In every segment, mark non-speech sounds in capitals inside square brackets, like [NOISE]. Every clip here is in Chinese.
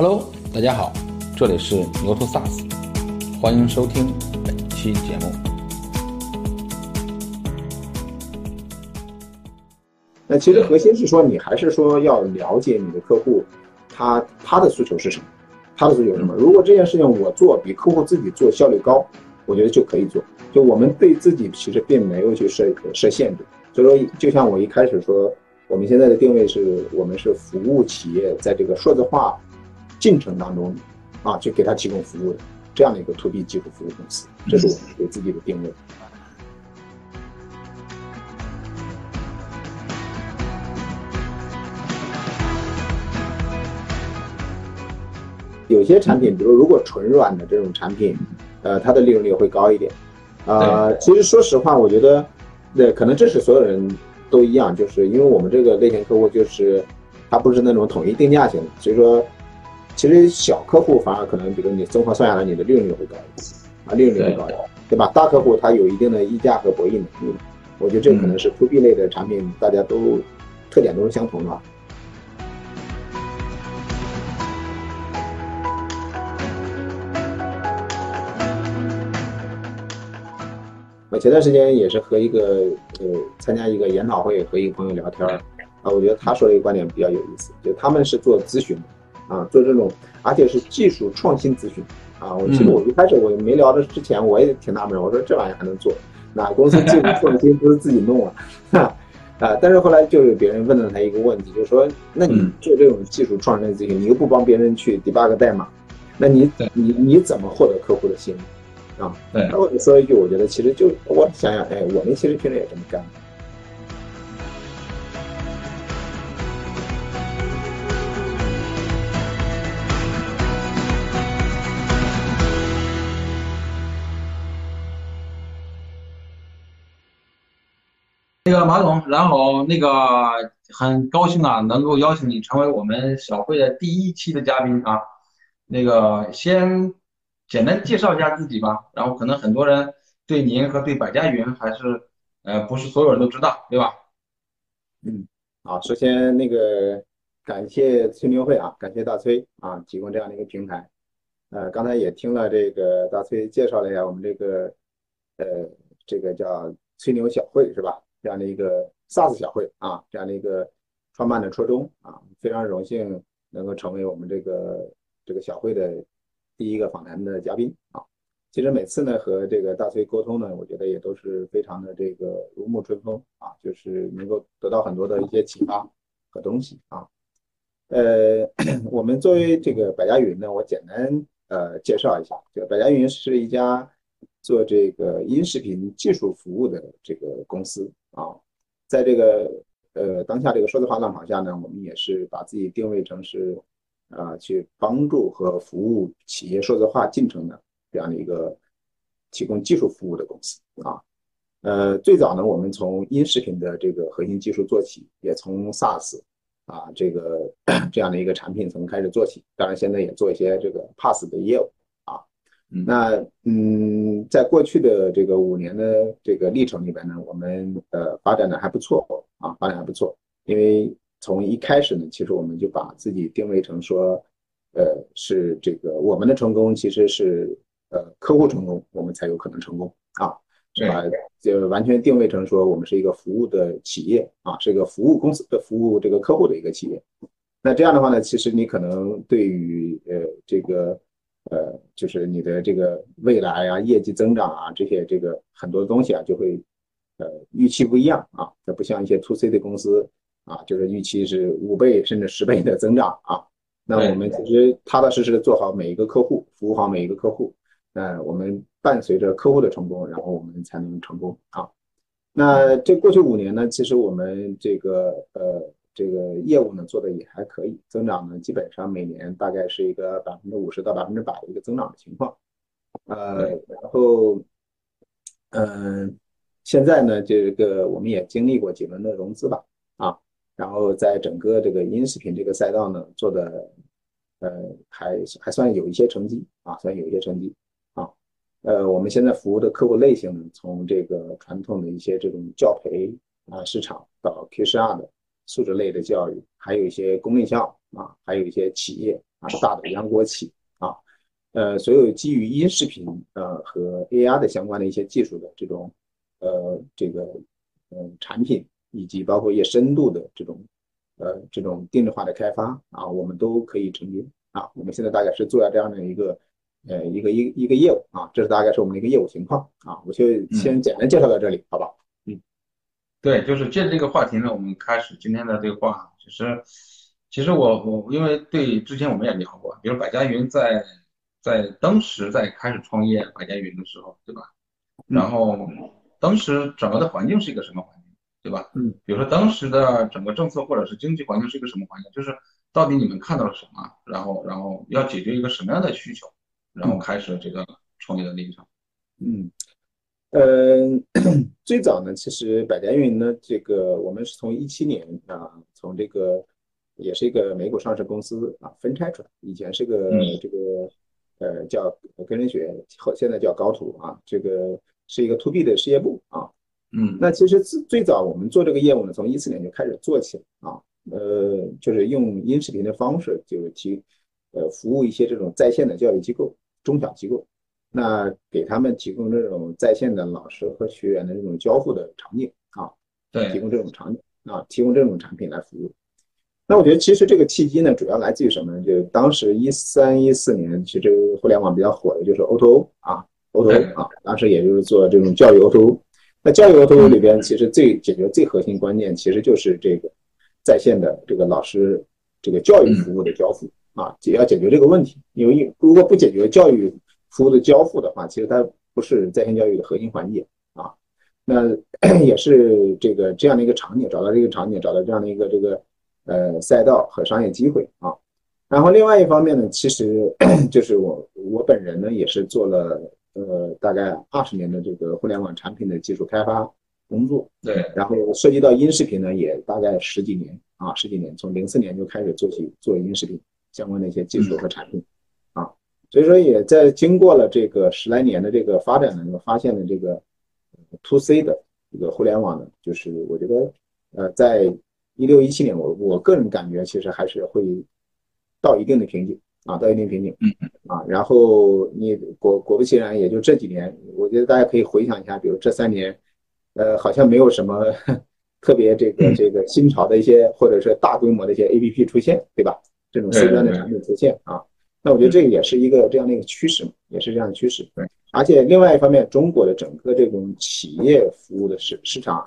Hello，大家好，这里是牛头 SaaS，欢迎收听本期节目。那其实核心是说，你还是说要了解你的客户，他他的诉求是什么，他的诉求是什么。如果这件事情我做比客户自己做效率高，我觉得就可以做。就我们对自己其实并没有去设设限制。所以说，就像我一开始说，我们现在的定位是我们是服务企业在这个数字化。进程当中，啊，去给他提供服务的这样的一个 to B 技术服务公司，这是我们给自己的定位。有些产品，比如如果纯软的这种产品，呃，它的利润率会高一点。呃，其实说实话，我觉得，那可能这是所有人都一样，就是因为我们这个类型客户就是，它不是那种统一定价型，所以说。其实小客户反而可能，比如你综合算下来，你的利润率会高一些，啊，利润率会高一点，对吧？大客户他有一定的溢价和博弈能力，我觉得这可能是 to B 类的产品，大家都特点都是相同的。我前段时间也是和一个呃参加一个研讨会，和一个朋友聊天儿，啊，我觉得他说的一个观点比较有意思，就他们是做咨询的。啊，做这种，而且是技术创新咨询啊。我其实我一开始我没聊的之前，我也挺纳闷，我说这玩意还能做？哪公司技术创新不是自己弄啊？[LAUGHS] 啊，但是后来就有别人问了他一个问题，就是说，那你做这种技术创新咨询，你又不帮别人去 debug 代码，那你你你怎么获得客户的信任啊？对，那我说一句，我觉得其实就我想想，哎，我们其实平时也这么干。那个马总，然后那个很高兴啊，能够邀请你成为我们小会的第一期的嘉宾啊。那个先简单介绍一下自己吧，然后可能很多人对您和对百家云还是呃不是所有人都知道，对吧？嗯，好，首先那个感谢吹牛会啊，感谢大崔啊，提供这样的一个平台。呃，刚才也听了这个大崔介绍了一下我们这个呃这个叫吹牛小会是吧？这样的一个 SaaS 小会啊，这样的一个创办的初衷啊，非常荣幸能够成为我们这个这个小会的第一个访谈的嘉宾啊。其实每次呢和这个大崔沟通呢，我觉得也都是非常的这个如沐春风啊，就是能够得到很多的一些启发和东西啊。呃，[COUGHS] 我们作为这个百家云呢，我简单呃介绍一下，这个百家云是一家。做这个音视频技术服务的这个公司啊，在这个呃当下这个数字化浪潮下呢，我们也是把自己定位成是啊去帮助和服务企业数字化进程的这样的一个提供技术服务的公司啊。呃，最早呢，我们从音视频的这个核心技术做起，也从 SaaS 啊这个 [COUGHS] 这样的一个产品从开始做起，当然现在也做一些这个 PaaS 的业务。那嗯，在过去的这个五年的这个历程里边呢，我们呃发展的还不错啊，发展还不错。因为从一开始呢，其实我们就把自己定位成说，呃，是这个我们的成功其实是呃客户成功，我们才有可能成功啊，是吧？就完全定位成说我们是一个服务的企业啊，是一个服务公司的服务这个客户的一个企业。那这样的话呢，其实你可能对于呃这个。呃，就是你的这个未来啊，业绩增长啊，这些这个很多东西啊，就会呃预期不一样啊。它不像一些 to C 的公司啊，就是预期是五倍甚至十倍的增长啊。那我们其实踏踏实实的做好每一个客户，服务好每一个客户。那我们伴随着客户的成功，然后我们才能成功啊。那这过去五年呢，其实我们这个呃。这个业务呢做的也还可以，增长呢基本上每年大概是一个百分之五十到百分之百的一个增长的情况，呃，然后，嗯，现在呢这个我们也经历过几轮的融资吧，啊，然后在整个这个音视频这个赛道呢做的，呃，还还算有一些成绩啊，算有一些成绩啊，呃，我们现在服务的客户类型呢，从这个传统的一些这种教培啊市场到 Q 十二的。素质类的教育，还有一些公立校啊，还有一些企业啊，大的央国企啊，呃，所有基于音视频呃和 AR 的相关的一些技术的这种呃这个嗯产品，以及包括一些深度的这种呃这种定制化的开发啊，我们都可以承接啊。我们现在大概是做了这样的一个呃一个一一个业务啊，这是大概是我们的一个业务情况啊。我就先简单介绍到这里，好吧？对，就是借着这个话题呢，我们开始今天的对话。其实，其实我我因为对之前我们也聊过，比如百家云在在当时在开始创业百家云的时候，对吧？然后当时整个的环境是一个什么环境，对吧？嗯。比如说当时的整个政策或者是经济环境是一个什么环境？就是到底你们看到了什么？然后然后要解决一个什么样的需求？然后开始这个创业的历程。嗯。嗯，最早呢，其实百家云呢，这个我们是从一七年啊，从这个也是一个美股上市公司啊分拆出来，以前是个这个呃叫跟人学，后现在叫高途啊，这个是一个 to B 的事业部啊。嗯，那其实最最早我们做这个业务呢，从一四年就开始做起了啊，呃，就是用音视频的方式，就是提呃服务一些这种在线的教育机构、中小机构。那给他们提供这种在线的老师和学员的这种交互的场景啊，对，提供这种场景啊，提供这种产品来服务。那我觉得其实这个契机呢，主要来自于什么呢？就当时一三一四年，其实互联网比较火的就是 O2O 啊，O2O 啊，当时也就是做这种教育 O2O。那教育 O2O 里边，其实最解决最核心关键，其实就是这个在线的这个老师这个教育服务的交付啊，也要解决这个问题。因为如果不解决教育，服务的交付的话，其实它不是在线教育的核心环节啊。那 [CLEARS THROAT] 也是这个这样的一个场景，找到这个场景，找到这样的一个这个呃赛道和商业机会啊。然后另外一方面呢，其实 [CLEARS THROAT] 就是我我本人呢也是做了呃大概二十年的这个互联网产品的技术开发工作。对。然后涉及到音视频呢，也大概十几年啊，十几年，从零四年就开始做起做音视频相关的一些技术和产品。所以说，也在经过了这个十来年的这个发展呢，发现了这个 to C 的这个互联网呢，就是我觉得，呃，在一六一七年，我我个人感觉其实还是会到一定的瓶颈啊，到一定瓶颈，嗯啊，然后你果果不其然，也就这几年，我觉得大家可以回想一下，比如这三年，呃，好像没有什么 [LAUGHS] 特别这个这个新潮的一些或者是大规模的一些 APP 出现，对吧？这种 C 端的产品出现啊。那我觉得这个也是一个这样的一个趋势嘛，也是这样的趋势。对，而且另外一方面，中国的整个这种企业服务的市市场，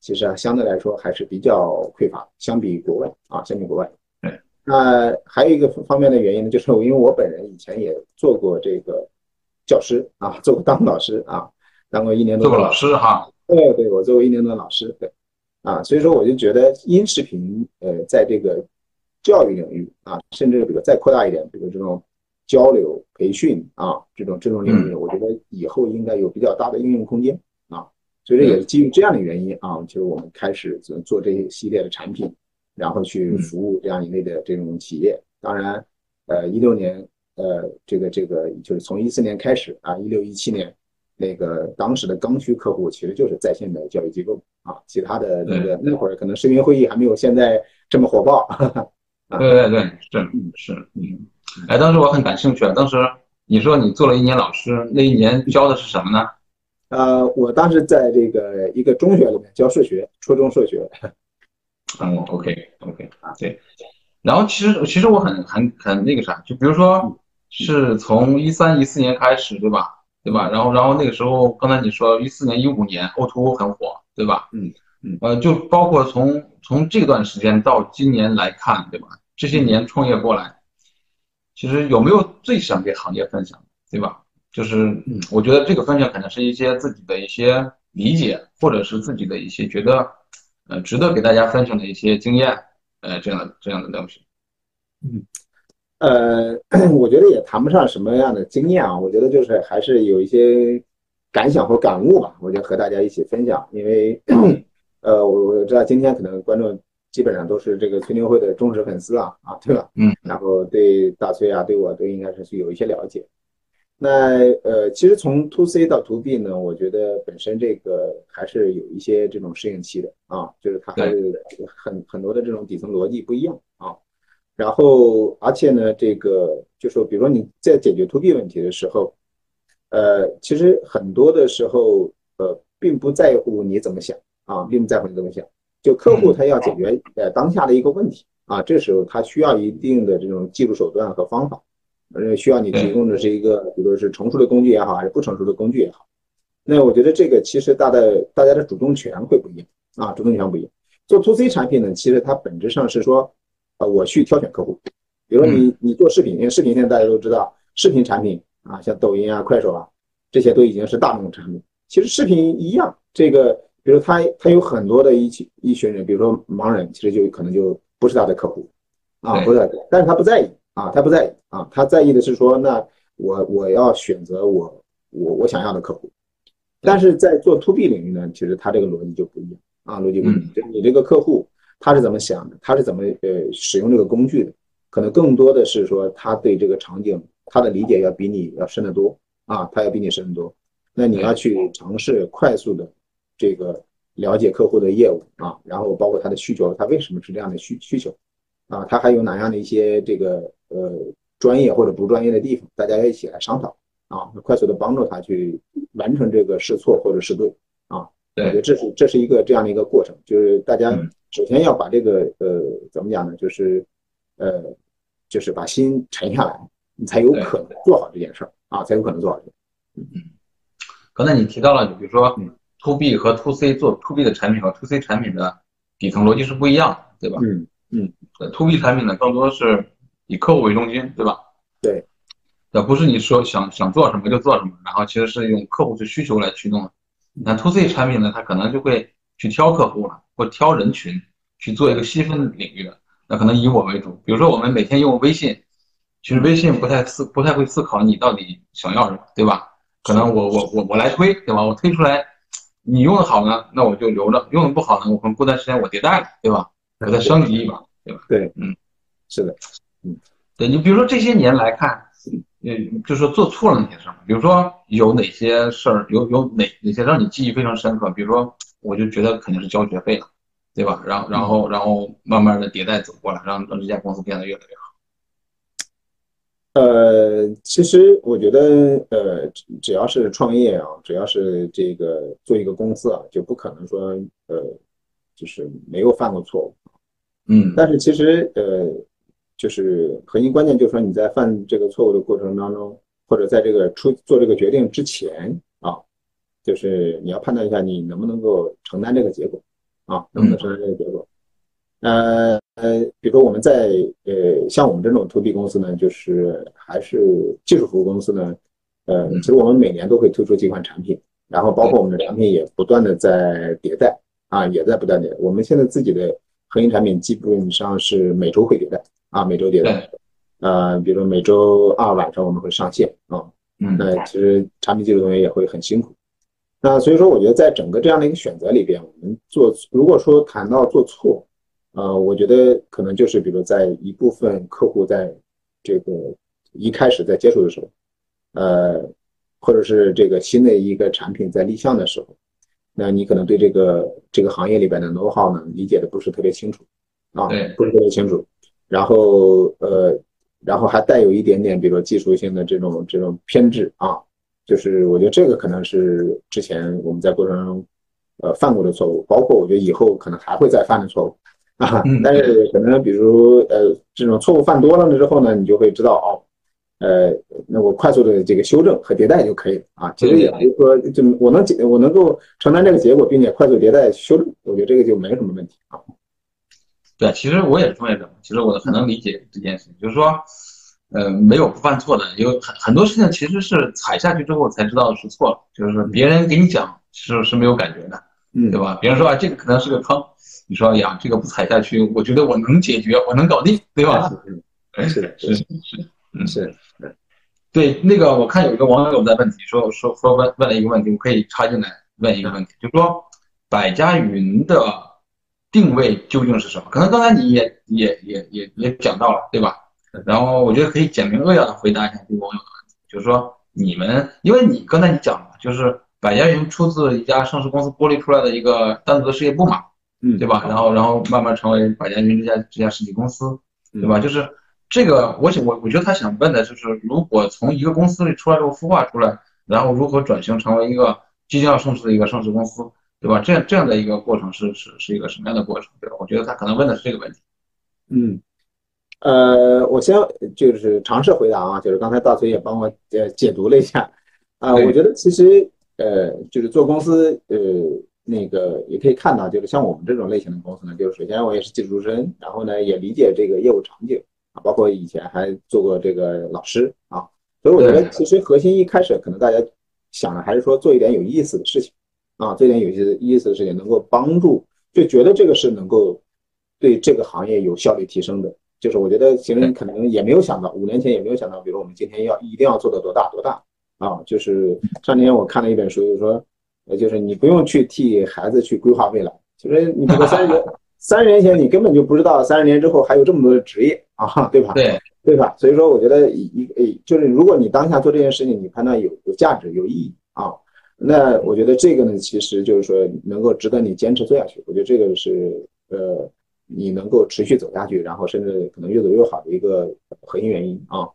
其实啊相对来说还是比较匮乏，相比国外啊，相比国外。对。那还有一个方面的原因呢，就是因为我本人以前也做过这个教师啊，做过当老师啊，当过一年多。做过老师哈。对对，我做过一年多老师。对。啊，所以说我就觉得音视频呃，在这个。教育领域啊，甚至比如再扩大一点，比如这种交流培训啊，这种这种领域，我觉得以后应该有比较大的应用空间啊。所以这也是基于这样的原因啊，就是我们开始做做这一系列的产品，然后去服务这样一类的这种企业。当然，呃，一六年，呃，这个这个就是从一四年开始啊，一六一七年那个当时的刚需客户其实就是在线的教育机构啊，其他的那个那会儿可能视频会议还没有现在这么火爆。对对对，是是嗯，哎，当时我很感兴趣啊。当时你说你做了一年老师，那一年教的是什么呢？呃，我当时在这个一个中学里面教数学，初中数学。嗯，OK OK 啊，对。然后其实其实我很很很那个啥，就比如说是从一三一四年开始，对吧？对吧？然后然后那个时候，刚才你说一四年一五年 O2O 很火，对吧？嗯嗯。呃，就包括从从这段时间到今年来看，对吧？这些年创业过来，其实有没有最想给行业分享，对吧？就是，我觉得这个分享可能是一些自己的一些理解，或者是自己的一些觉得，呃，值得给大家分享的一些经验，呃，这样的这样的东西。嗯，呃，[CLEARS THROAT] 我觉得也谈不上什么样的经验啊，我觉得就是还是有一些感想或感悟吧，我就和大家一起分享。因为，[CLEARS THROAT] 呃，我我知道今天可能观众。基本上都是这个崔牛会的忠实粉丝啊啊，对吧？嗯，然后对大崔啊，对我都应该是有一些了解。那呃，其实从 to C 到 to B 呢，我觉得本身这个还是有一些这种适应期的啊，就是它还是很很多的这种底层逻辑不一样啊。然后而且呢，这个就说，比如说你在解决 to B 问题的时候，呃，其实很多的时候，呃，并不在乎你怎么想啊，并不在乎你怎么想。就客户他要解决呃当下的一个问题啊，这时候他需要一定的这种技术手段和方法，呃，需要你提供的是一个，比如说是成熟的工具也好，还是不成熟的工具也好。那我觉得这个其实大的大家的主动权会不一样啊，主动权不一样。做 to C 产品呢，其实它本质上是说，呃，我去挑选客户。比如说你你做视频，因为视频现在大家都知道，视频产品啊，像抖音啊、快手啊，这些都已经是大众产品。其实视频一样，这个比如他他有很多的一群一群人，比如说盲人，其实就可能就不是他的客户啊，不是，但是他不在意啊，他不在意啊，他在意的是说，那我我要选择我我我想要的客户。但是在做 to B 领域呢，其实他这个逻辑就不一样啊，逻辑不一样。就你这个客户他是怎么想的，他是怎么呃使用这个工具的，可能更多的是说他对这个场景他的理解要比你要深得多啊，他要比你深得多。那你要去尝试快速的这个了解客户的业务啊，然后包括他的需求，他为什么是这样的需需求？啊，他还有哪样的一些这个呃专业或者不专业的地方，大家一起来商讨。啊，快速的帮助他去完成这个试错或者试对啊，我觉得这是这是一个这样的一个过程，就是大家首先要把这个呃怎么讲呢，就是呃就是把心沉下来，你才有可能做好这件事儿啊，才有可能做好。嗯，刚才你提到了，你比如说 to B 和 to C 做 to B 的产品和 to C 产品的底层逻辑是不一样的，对吧？嗯嗯，to B 产品呢更多是以客户为中心，对吧？对。也不是你说想想做什么就做什么，然后其实是用客户的需求来驱动的。那 to C 产品呢，它可能就会去挑客户了，或挑人群去做一个细分领域的。那可能以我为主，比如说我们每天用微信，其实微信不太思不太会思考你到底想要什么，对吧？可能我我我我来推，对吧？我推出来，你用的好呢，那我就留着；用的不好呢，我可能过段时间我迭代了，对吧？我再升级一把，对吧？对，嗯，是的，嗯，对你比如说这些年来看。嗯，就是说做错了哪些事儿，比如说有哪些事儿，有有哪哪些让你记忆非常深刻？比如说，我就觉得肯定是交学费了，对吧？然后然后然后慢慢的迭代走过来，让让这家公司变得越来越好。呃，其实我觉得，呃，只要是创业啊，只要是这个做一个公司啊，就不可能说，呃，就是没有犯过错误。嗯，但是其实，呃。就是核心关键，就是说你在犯这个错误的过程当中，或者在这个出做这个决定之前啊，就是你要判断一下你能不能够承担这个结果啊，能不能承担这个结果？呃呃，比如说我们在呃像我们这种 to B 公司呢，就是还是技术服务公司呢，呃，其实我们每年都会推出几款产品，然后包括我们的产品也不断的在迭代啊，也在不断的。我们现在自己的核心产品基本上是每周会迭代。啊，每周迭代，呃，比如说每周二晚上我们会上线啊，嗯，那其实产品技术同学也会很辛苦，那所以说我觉得在整个这样的一个选择里边，我们做如果说谈到做错，呃，我觉得可能就是比如在一部分客户在这个一开始在接触的时候，呃，或者是这个新的一个产品在立项的时候，那你可能对这个这个行业里边的 know how 呢理解的不是特别清楚，啊，不是特别清楚。然后呃，然后还带有一点点，比如说技术性的这种这种偏执啊，就是我觉得这个可能是之前我们在过程中呃犯过的错误，包括我觉得以后可能还会再犯的错误啊。但是可能比如呃这种错误犯多了之后呢，你就会知道哦，呃，那我快速的这个修正和迭代就可以了啊。其实也就是说就我能解我能够承担这个结果，并且快速迭代修正，我觉得这个就没什么问题啊。对，其实我也是创业者，其实我很能理解这件事情，就是说，呃，没有不犯错的，有很很多事情其实是踩下去之后才知道是错了，就是别人给你讲是是没有感觉的，嗯，对吧？别人说啊，这个可能是个坑，你说呀，这个不踩下去，我觉得我能解决，我能搞定，对吧？是是 [LAUGHS] 是是，嗯是，对，那个我看有一个网友在问题，说说说问问了一个问题，我可以插进来问一个问题，就是说百家云的。定位究竟是什么？可能刚才你也也也也也讲到了，对吧？然后我觉得可以简明扼要的回答一下这个网友的问题，就是说你们，因为你刚才你讲了，就是百家云出自一家上市公司剥离出来的一个单独的事业部嘛，嗯，对吧？然后然后慢慢成为百家云这家这家实体公司，对吧？就是这个，我想我我觉得他想问的就是，如果从一个公司里出来之后孵化出来，然后如何转型成为一个即将要上市的一个上市公司，对吧？这样这样的一个过程是是是一个什么样的过程？对吧？我觉得他可能问的是这个问题。嗯，呃，我先就是尝试回答啊，就是刚才大崔也帮我呃解读了一下啊，我觉得其实呃就是做公司呃。那个也可以看到，就是像我们这种类型的公司呢，就是首先我也是技术出身，然后呢也理解这个业务场景啊，包括以前还做过这个老师啊，所以我觉得其实核心一开始可能大家想的还是说做一点有意思的事情啊，做一点有意思意思的事情，能够帮助，就觉得这个是能够对这个行业有效率提升的。就是我觉得其实可能也没有想到，五年前也没有想到，比如我们今天要一定要做到多大多大啊，就是上年我看了一本书，就是说。呃，就是你不用去替孩子去规划未来，就是你这个三十 [LAUGHS] 三十年前，你根本就不知道三十年之后还有这么多的职业啊，对吧？对，对吧？所以说，我觉得一一就是如果你当下做这件事情，你判断有有价值、有意义啊，那我觉得这个呢，其实就是说能够值得你坚持做下去。我觉得这个是呃，你能够持续走下去，然后甚至可能越走越好的一个核心原因啊。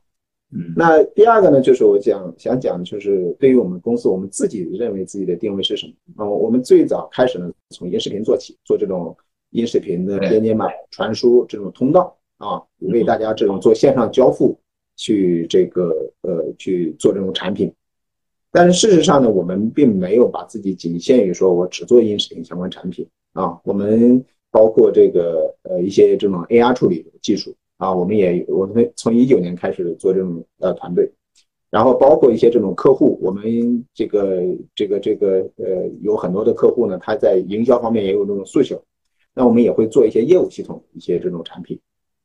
那第二个呢，就是我讲想讲，就是对于我们公司，我们自己认为自己的定位是什么啊？我们最早开始呢，从音视频做起，做这种音视频的编解码传输这种通道啊，为大家这种做线上交付去这个呃去做这种产品。但是事实上呢，我们并没有把自己仅限于说我只做音视频相关产品啊，我们包括这个呃一些这种 AR 处理技术。啊，我们也我们从一九年开始做这种呃团队，然后包括一些这种客户，我们这个这个这个呃有很多的客户呢，他在营销方面也有这种诉求，那我们也会做一些业务系统一些这种产品。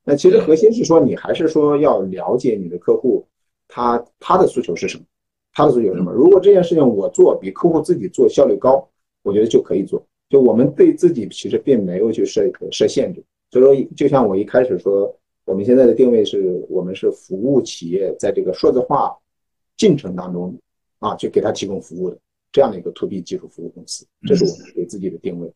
那其实核心是说，你还是说要了解你的客户，他他的诉求是什么，他的诉求是什么？如果这件事情我做比客户自己做效率高，我觉得就可以做。就我们对自己其实并没有去设设限制，所以说就像我一开始说。我们现在的定位是我们是服务企业在这个数字化进程当中啊，去给他提供服务的这样的一个 to B 技术服务公司，这是我们给自己的定位。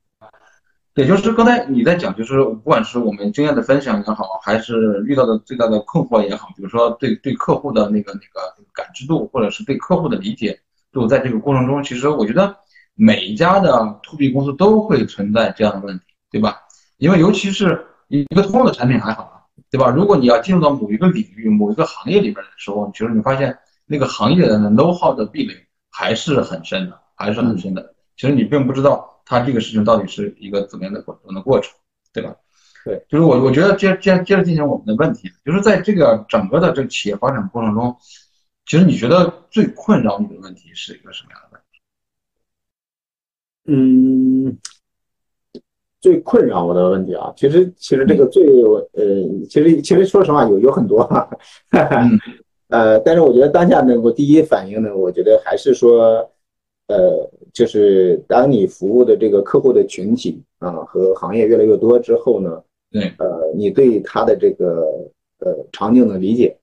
也就是刚才你在讲，就是不管是我们经验的分享也好，还是遇到的最大的困惑也好，比如说对对客户的那个那个感知度，或者是对客户的理解度，在这个过程中，其实我觉得每一家的 to B 公司都会存在这样的问题，对吧？因为尤其是一个通用的产品还好。对吧？如果你要进入到某一个领域、某一个行业里边的时候，其实你发现那个行业的 know how 的壁垒还是很深的，还是很深的。其实你并不知道它这个事情到底是一个怎么样的过的过程，对吧？对，就是我我觉得接接接着进行我们的问题，就是在这个整个的这个企业发展过程中，其实你觉得最困扰你的问题是一个什么样的问题？嗯。最困扰我的问题啊，其实其实这个最呃，其实其实说实话有有很多哈，[LAUGHS] 呃，但是我觉得当下呢，我第一反应呢，我觉得还是说，呃，就是当你服务的这个客户的群体啊和行业越来越多之后呢，对，呃，你对他的这个呃场景的理解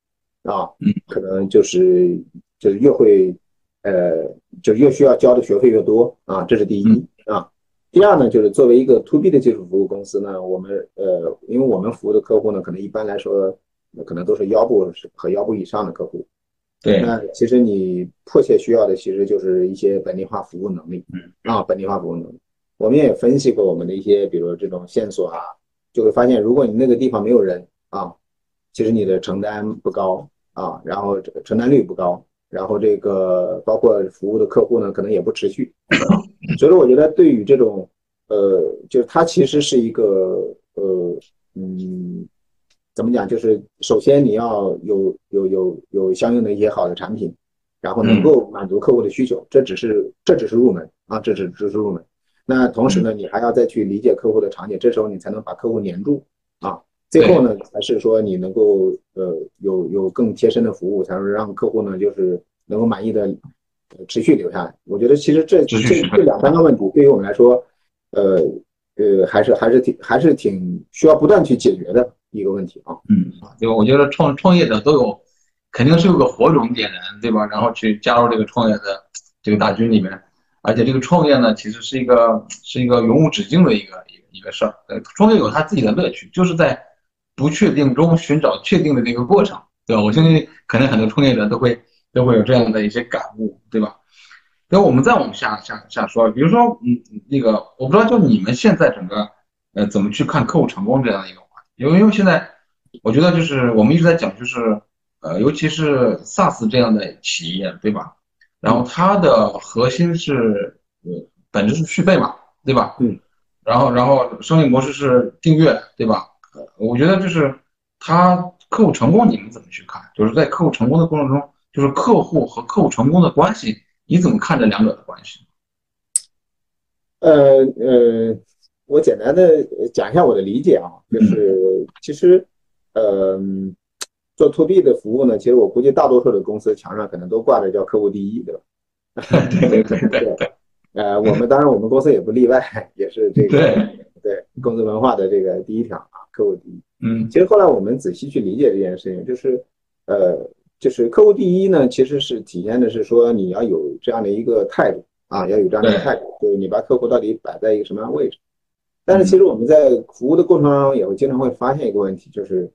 啊，可能就是就是越会呃，就越需要交的学费越多啊，这是第一啊。第二呢，就是作为一个 to B 的技术服务公司呢，我们呃，因为我们服务的客户呢，可能一般来说，可能都是腰部和腰部以上的客户。对。那其实你迫切需要的，其实就是一些本地化服务能力。嗯。啊，本地化服务能力。我们也分析过我们的一些，比如这种线索啊，就会发现，如果你那个地方没有人啊，其实你的承担不高啊，然后承担率不高，然后这个包括服务的客户呢，可能也不持续。所以说，我觉得对于这种，呃，就是它其实是一个，呃，嗯，怎么讲？就是首先你要有有有有相应的一些好的产品，然后能够满足客户的需求，这只是这只是入门啊，这只只是入门。那同时呢，你还要再去理解客户的场景，这时候你才能把客户黏住啊。最后呢，才是说你能够呃有有更贴身的服务，才能让客户呢就是能够满意的。持续留下来，我觉得其实这这这两三个问题对于我们来说，呃呃，还是还是挺还是挺需要不断去解决的一个问题啊。嗯，对吧？我觉得创创业者都有，肯定是有个火种点燃，对吧？然后去加入这个创业的这个大军里面，而且这个创业呢，其实是一个是一个永无止境的一个一个一个事儿。呃，创业有他自己的乐趣，就是在不确定中寻找确定的这个过程，对吧？我相信可能很多创业者都会都会有这样的一些感悟，对吧？那我们再往下下下说，比如说，嗯，那个我不知道，就你们现在整个呃怎么去看客户成功这样的一个话题？因为因为现在我觉得就是我们一直在讲，就是呃，尤其是 SaaS 这样的企业，对吧？然后它的核心是呃本质是续费嘛，对吧？嗯。然后然后商业模式是订阅，对吧？呃，我觉得就是他客户成功，你们怎么去看？就是在客户成功的过程中，就是客户和客户成功的关系，你怎么看这两者的关系？呃呃，我简单的讲一下我的理解啊，就是其实呃做 to B 的服务呢，其实我估计大多数的公司墙上可能都挂着叫客户第一，对吧？对对对对对。[LAUGHS] 呃，我们当然我们公司也不例外，也是这个对公司文化的这个第一条啊，客户第一。嗯，其实后来我们仔细去理解这件事情，就是呃，就是客户第一呢，其实是体现的是说你要有这样的一个态度啊，要有这样的一个态度，就是你把客户到底摆在一个什么样的位置。但是其实我们在服务的过程当中也会经常会发现一个问题，就是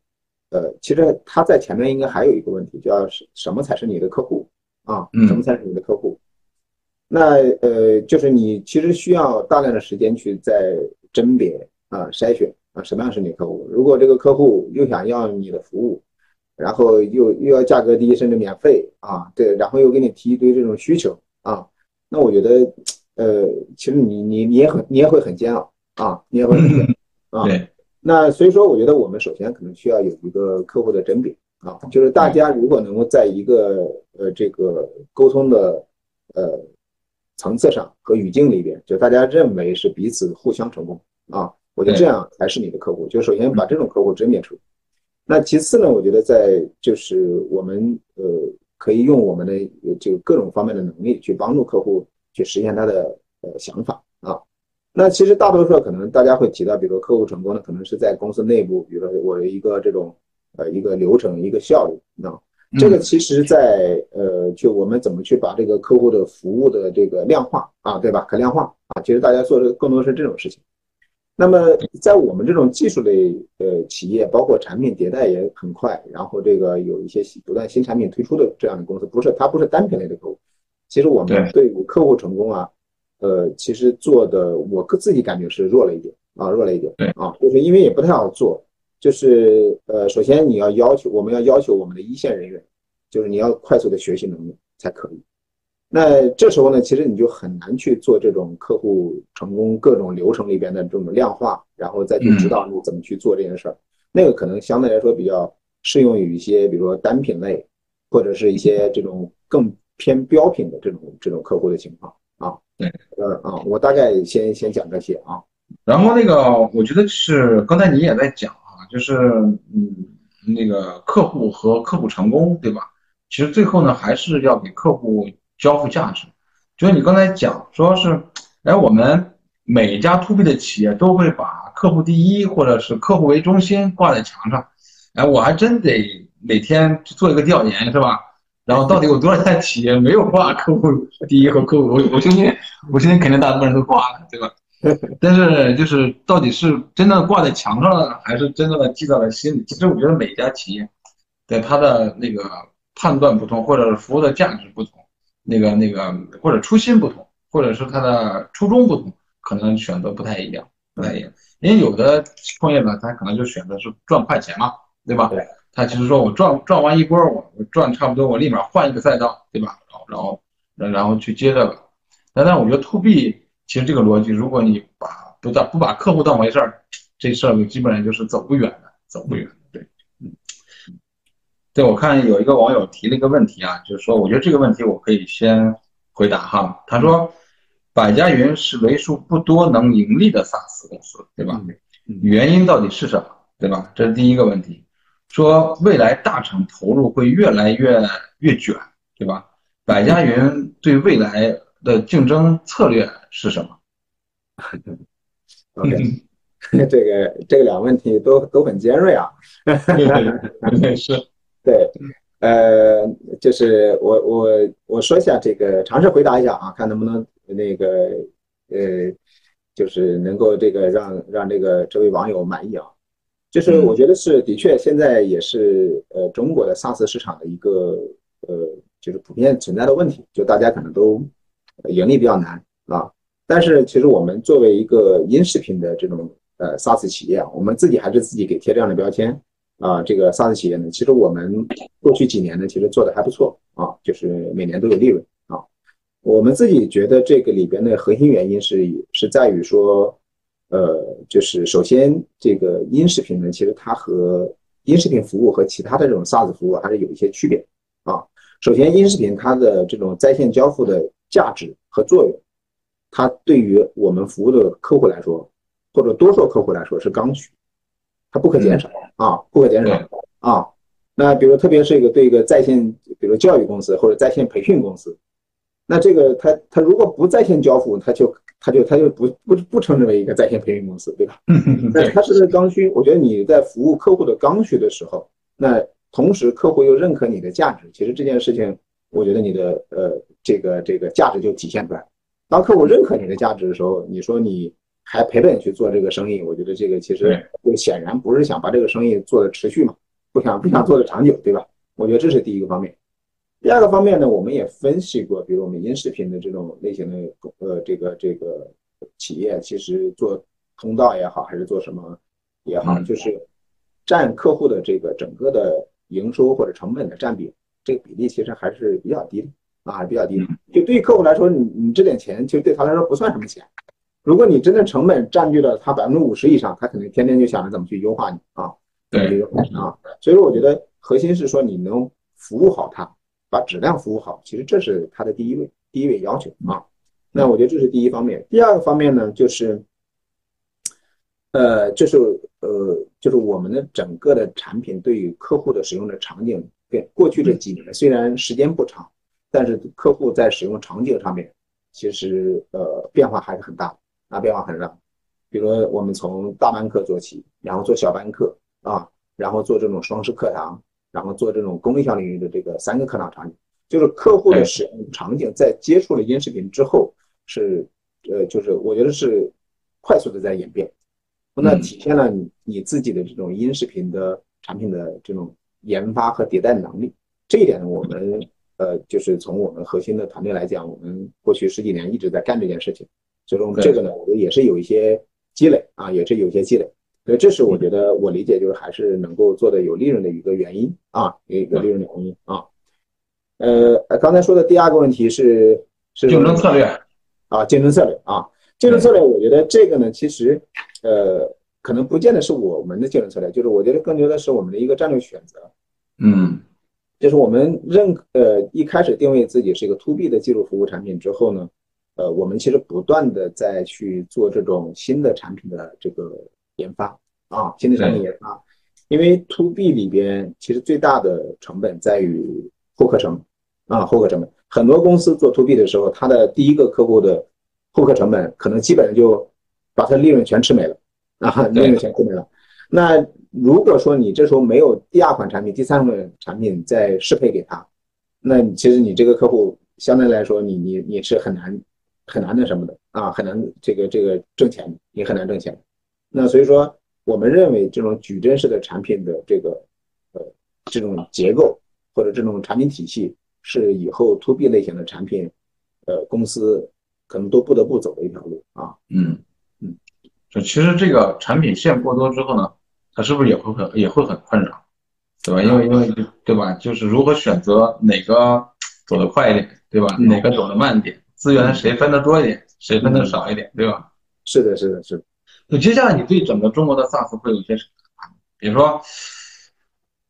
呃，其实他在前面应该还有一个问题，叫什什么才是你的客户啊？什么才是你的客户？那呃，就是你其实需要大量的时间去在甄别啊、筛选啊，什么样是你客户？如果这个客户又想要你的服务，然后又又要价格低，甚至免费啊，对，然后又给你提一堆这种需求啊，那我觉得呃，其实你你你也很你也会很煎熬啊，你也会很煎熬啊。对。那所以说，我觉得我们首先可能需要有一个客户的甄别啊，就是大家如果能够在一个呃这个沟通的呃。层次上和语境里边，就大家认为是彼此互相成功啊，我觉得这样才是你的客户。就首先把这种客户甄别出来。那其次呢，我觉得在就是我们呃可以用我们的这个各种方面的能力去帮助客户去实现他的呃想法啊。那其实大多数可能大家会提到，比如说客户成功呢，可能是在公司内部，比如说我的一个这种呃一个流程一个效率啊。这个其实，在呃，就我们怎么去把这个客户的服务的这个量化啊，对吧？可量化啊，其实大家做的更多是这种事情。那么，在我们这种技术类呃企业，包括产品迭代也很快，然后这个有一些不断新产品推出的这样的公司，不是它不是单品类的客户。其实我们对客户成功啊，呃，其实做的我自己感觉是弱了一点啊，弱了一点。对啊，就是因为也不太好做。就是呃，首先你要要求，我们要要求我们的一线人员，就是你要快速的学习能力才可以。那这时候呢，其实你就很难去做这种客户成功各种流程里边的这种量化，然后再去指导你怎么去做这件事儿。那个可能相对来说比较适用于一些，比如说单品类，或者是一些这种更偏标品的这种这种客户的情况啊。对，呃啊，我大概先先讲这些啊。然后那个，我觉得是刚才你也在讲啊。就是嗯，那个客户和客户成功，对吧？其实最后呢，还是要给客户交付价值。就是你刚才讲说是，哎，我们每家 to B 的企业都会把客户第一或者是客户为中心挂在墙上。哎，我还真得每天去做一个调研，是吧？然后到底有多少家企业没有挂客户第一和客户？我我相信，我相信肯定大部分人都挂了，对吧？[LAUGHS] 但是，就是到底是真的挂在墙上了，还是真正的记在了心里？其实我觉得每家企业，对它的那个判断不同，或者是服务的价值不同，那个那个或者初心不同，或者是他的初衷不同，可能选择不太一样，不太一样。因为有的创业者他可能就选择是赚快钱嘛，对吧？对。他其实说我赚赚完一波，我我赚差不多，我立马换一个赛道，对吧？然后然后然后去接这个。但但我觉得 to B。其实这个逻辑，如果你把不当不把客户当回事儿，这事儿就基本上就是走不远的，走不远。对，我看有一个网友提了一个问题啊，就是说，我觉得这个问题我可以先回答哈。他说，百家云是为数不多能盈利的 SaaS 公司，对吧？原因到底是什么？对吧？这是第一个问题。说未来大厂投入会越来越越卷，对吧？百家云对未来的竞争策略。是什么？OK，[LAUGHS] 这个这个两个问题都都很尖锐啊。[LAUGHS] 是，对，呃，就是我我我说一下这个，尝试回答一下啊，看能不能那个呃，就是能够这个让让这个这位网友满意啊。就是我觉得是的确，现在也是呃中国的 SaaS 市场的一个呃就是普遍存在的问题，就大家可能都盈利比较难啊。但是其实我们作为一个音视频的这种呃 SaaS 企业啊，我们自己还是自己给贴这样的标签啊。这个 SaaS 企业呢，其实我们过去几年呢，其实做的还不错啊，就是每年都有利润啊。我们自己觉得这个里边的核心原因是是在于说。呃，就是首先，这个音视频呢，其实它和音视频服务和其他的这种 SaaS 服务还是有一些区别啊。首先，音视频它的这种在线交付的价值和作用，它对于我们服务的客户来说，或者多数客户来说是刚需，它不可减少啊，不可减少啊。那比如，特别是一个对一个在线，比如教育公司或者在线培训公司，那这个它它如果不在线交付，它就它就它就不不不称之为一个在线培训公司，对吧？那它是个刚需。我觉得你在服务客户的刚需的时候，那同时客户又认可你的价值，其实这件事情，我觉得你的呃这个这个价值就体现出来。当客户认可你的价值的时候，你说你还赔本去做这个生意，我觉得这个其实就显然不是想把这个生意做的持续嘛，不想不想做的长久，对吧？我觉得这是第一个方面。第二个方面呢，我们也分析过，比如我们音视频的这种类型的，呃，这个这个企业，其实做通道也好，还是做什么也好，就是占客户的这个整个的营收或者成本的占比，这个比例其实还是比较低的啊，比较低的。就对于客户来说，你你这点钱，其实对他来说不算什么钱。如果你真的成本占据了他百分之五十以上，他肯定天天就想着怎么去优化你啊，对啊。所以说，我觉得核心是说你能服务好他。把质量服务好，其实这是他的第一位第一位要求啊。那我觉得这是第一方面。第二个方面呢，就是，呃，就是呃，就是我们的整个的产品对于客户的使用的场景，变过去这几年虽然时间不长，但是客户在使用场景上面，其实呃变化还是很大的啊，变化很大。比如我们从大班课做起，然后做小班课啊，然后做这种双师课堂。然后做这种公益项领域的这个三个课堂场景，就是客户的使用场景在接触了音视频之后，是呃，就是我觉得是快速的在演变，那体现了你你自己的这种音视频的产品的这种研发和迭代能力。这一点呢，我们呃，就是从我们核心的团队来讲，我们过去十几年一直在干这件事情，所以说这个呢，我觉得也是有一些积累啊，也是有一些积累。所以这是我觉得我理解就是还是能够做的有利润的一个原因啊，有有利润的原因啊。呃，刚才说的第二个问题是是竞争策略。啊，竞争策略啊，竞争策略，我觉得这个呢，其实呃，可能不见得是我们的竞争策略，就是我觉得更多的是我们的一个战略选择。嗯，就是我们认呃一开始定位自己是一个 to B 的技术服务产品之后呢，呃，我们其实不断的在去做这种新的产品的这个。研发啊，新的产品研发，因为 to B 里边其实最大的成本在于获客成本啊，获客成本。很多公司做 to B 的时候，它的第一个客户的获客成本可能基本上就把它利润全吃没了啊，利润全吃没了。那如果说你这时候没有第二款产品、第三款产品再适配给他，那其实你这个客户相对来说，你你你是很难很难那什么的啊，很难这个这个挣钱，也很难挣钱。那所以说，我们认为这种矩阵式的产品的这个呃这种结构或者这种产品体系，是以后 to B 类型的产品，呃公司可能都不得不走的一条路啊。嗯嗯，就其实这个产品线过多之后呢，它是不是也会很也会很困扰，对吧？因为因为对吧？就是如何选择哪个走得快一点，对吧？哪个走得慢一点，资源谁分的多一点，谁分的少一点，对吧？是的，是的，是的。那接下来你对整个中国的 SaaS 会有一些什么看法？比如说，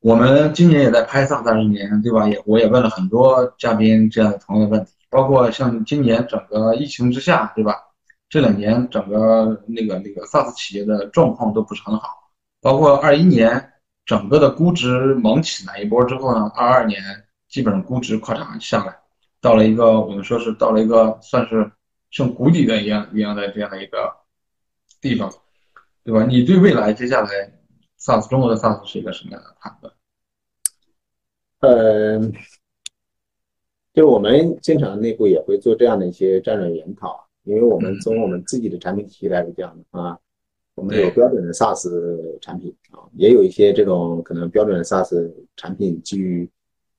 我们今年也在拍 SaaS 二十年，对吧？也我也问了很多嘉宾这样的同样的问题，包括像今年整个疫情之下，对吧？这两年整个那个那个 SaaS 企业的状况都不是很好，包括二一年整个的估值猛起来一波之后呢，二二年基本上估值咔嚓下来，到了一个我们说是到了一个算是像谷底的一样一样的这样的一个。地方，对吧？你对未来接下来 SaaS 中国的 SaaS 是一个什么样的判断？呃，就我们经常内部也会做这样的一些战略研讨，因为我们从我们自己的产品体系来讲啊，我们有标准的 SaaS 产品啊，也有一些这种可能标准的 SaaS 产品基于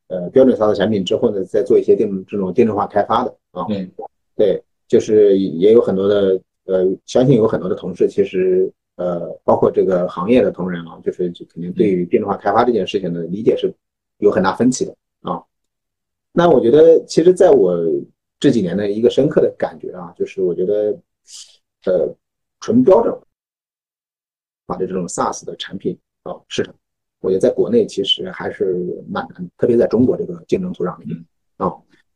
呃标准 SaaS 产品之后呢，再做一些定这种定制化开发的啊。对对，就是也有很多的呃，相信有很多的同事其实呃，包括这个行业的同仁啊，就是肯定对于定制化开发这件事情的理解是有很大分歧的啊。那我觉得，其实在我这几年的一个深刻的感觉啊，就是我觉得，呃，纯标准化的这种 SaaS 的产品啊市场，我觉得在国内其实还是蛮难，特别在中国这个竞争土壤里面啊。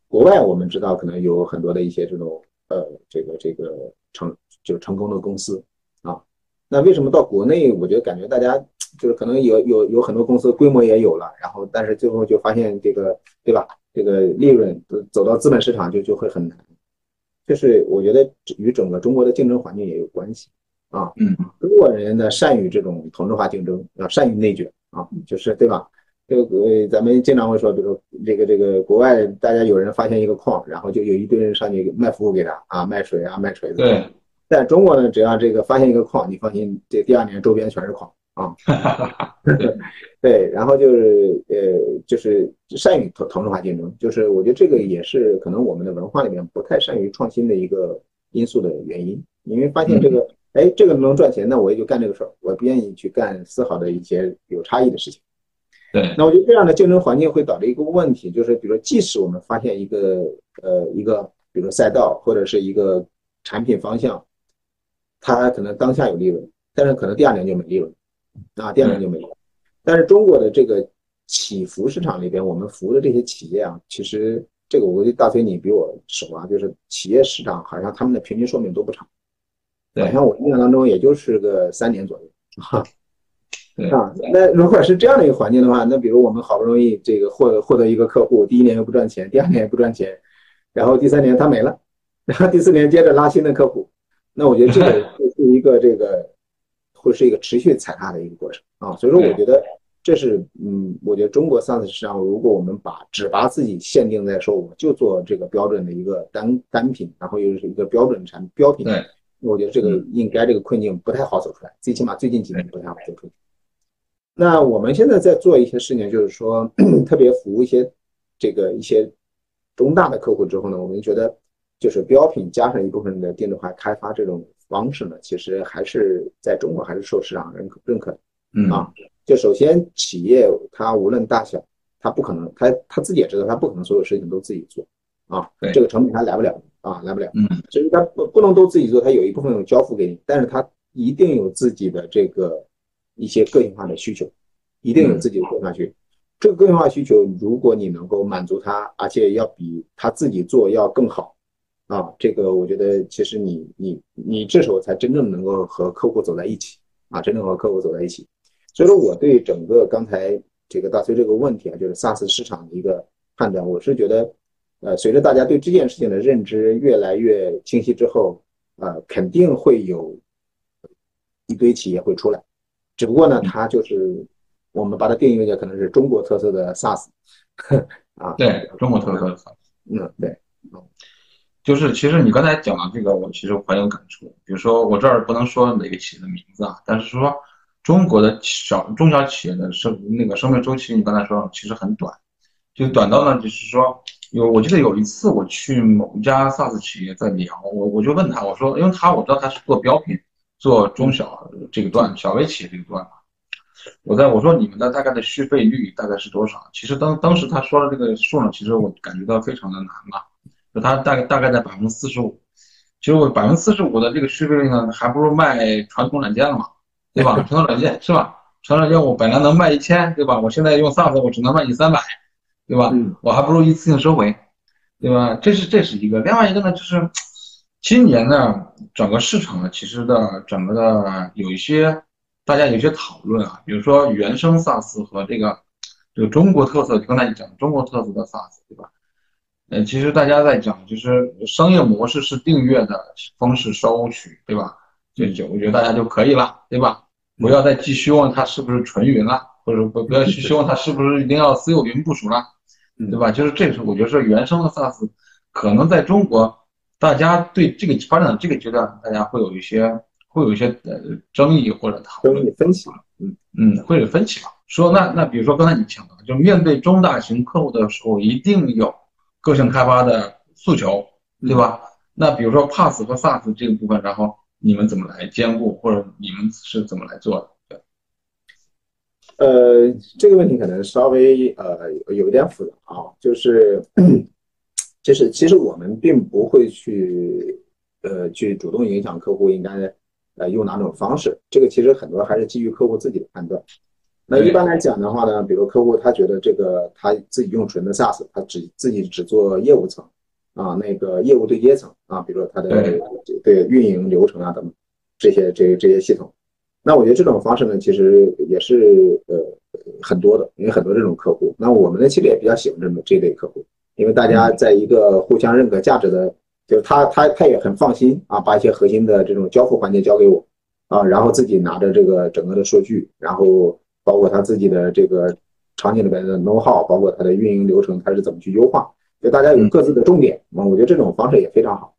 国外我们知道可能有很多的一些这种呃这个这个成就成功的公司啊。那为什么到国内，我觉得感觉大家就是可能有有有很多公司规模也有了，然后但是最后就发现这个对吧？这个利润走到资本市场就就会很难，就是我觉得与整个中国的竞争环境也有关系啊。嗯，中国人呢善于这种同质化竞争，要善于内卷啊，就是对吧？这个呃，咱们经常会说，比如这个这个国外大家有人发现一个矿，然后就有一堆人上去卖服务给他啊，卖水啊，卖锤子。对，在中国呢，只要这个发现一个矿，你放心，这第二年周边全是矿。啊，[LAUGHS] [LAUGHS] 对，然后就是呃，就是善于同同质化竞争，就是我觉得这个也是可能我们的文化里面不太善于创新的一个因素的原因。因为发现这个，哎，这个能赚钱，那我也就干这个事儿，我不愿意去干丝毫的一些有差异的事情。对，那我觉得这样的竞争环境会导致一个问题，就是比如说，即使我们发现一个呃一个，比如说赛道或者是一个产品方向，它可能当下有利润，但是可能第二年就没利润。啊，第二年就没了。但是中国的这个起伏市场里边，我们服务的这些企业啊，其实这个我估计大崔你比我熟啊，就是企业市场好像他们的平均寿命都不长，好像我印象当中也就是个三年左右。哈，[LAUGHS] 啊，那如果是这样的一个环境的话，那比如我们好不容易这个获获得一个客户，第一年又不赚钱，第二年也不赚钱，然后第三年他没了，然后第四年接着拉新的客户，那我觉得这个 [LAUGHS] 是一个这个。会是一个持续踩踏的一个过程。啊，所以说我觉得这是嗯，我觉得中国 SaaS 市场，如果我们把只把自己限定在说我就做这个标准的一个单单品，然后又是一个标准产标品，对，我觉得这个应该这个困境不太好走出来，最起码最近几年不太好走出来。那我们现在在做一些事情，就是说 [CLEARS THROAT] 特别服务一些这个一些中大的客户之后呢，我们觉得就是标品加上一部分的定制化开发这种。方式呢，其实还是在中国还是受市场认可认可的，嗯。啊，就首先企业它无论大小，它不可能，它它自己也知道，它不可能所有事情都自己做，啊，这个成本它来不了啊，来不了，嗯，所以他不不能都自己做，他有一部分有交付给你，但是他一定有自己的这个一些个性化的需求，一定有自己的个性化需求，这个个性化需求，如果你能够满足他，而且要比他自己做要更好。啊，这个我觉得其实你你你这时候才真正能够和客户走在一起啊，真正和客户走在一起。所以说我对整个刚才这个大崔这个问题啊，就是 SaaS 市场的一个判断，我是觉得，呃，随着大家对这件事情的认知越来越清晰之后，呃，肯定会有一堆企业会出来，只不过呢，它就是我们把它定义为可能是中国特色的 SaaS，[LAUGHS] 啊，对，中国特色的 SaaS，嗯，对，嗯。就是其实你刚才讲的这个，我其实很有感触。比如说，我这儿不能说哪个企业的名字啊，但是说中国的小中小企业的生那个生命周期，你刚才说其实很短，就短到呢，就是说有我记得有一次我去某一家 SaaS 企业在聊，我我就问他，我说，因为他我知道他是做标品，做中小这个段小微企业这个段嘛，我在我说你们的大概的续费率大概是多少？其实当当时他说的这个数呢，其实我感觉到非常的难嘛。就他大概大概在百分之四十五，其实我百分之四十五的这个续费率呢，还不如卖传统软件了嘛，对吧？传统软件是吧？传统软件我本来能卖一千，对吧？我现在用 SaaS 我只能卖你三百，对吧？我还不如一次性收回，对吧？这是这是一个。另外一个呢，就是今年呢，整个市场呢，其实的整个的有一些大家有些讨论啊，比如说原生 SaaS 和这个这个中国特色，刚才你讲中国特色的 SaaS，对吧？呃，其实大家在讲，就是商业模式是订阅的方式收取，对吧？就就我觉得大家就可以了，对吧？不要再继续问它是不是纯云了，或者不不要去希望它是不是一定要私有云部署了，对吧？就是这个是我觉得是原生的 SaaS，可能在中国大家对这个发展的这个阶段，大家会有一些会有一些呃争议或者讨论分歧，嗯嗯，会有分歧吧。说那那比如说刚才你讲的，就面对中大型客户的时候，一定有个性开发的诉求，对吧？那比如说 Pass 和 SaaS 这个部分，然后你们怎么来兼顾，或者你们是怎么来做的？对，呃，这个问题可能稍微呃有一点复杂啊，就是就是其实我们并不会去呃去主动影响客户应该呃用哪种方式，这个其实很多还是基于客户自己的判断。那一般来讲的话呢，比如客户他觉得这个他自己用纯的 SaaS，他只自己只做业务层。啊，那个业务对接层啊，比如说他的对运营流程啊等这些这这些系统，那我觉得这种方式呢，其实也是呃很多的，因为很多这种客户，那我们呢其实也比较喜欢这么这类客户，因为大家在一个互相认可价值的，就是他他他也很放心啊，把一些核心的这种交付环节交给我啊，然后自己拿着这个整个的数据，然后包括他自己的这个场景里边的 know how，包括他的运营流程，他是怎么去优化。就大家有各自的重点，啊，我觉得这种方式也非常好，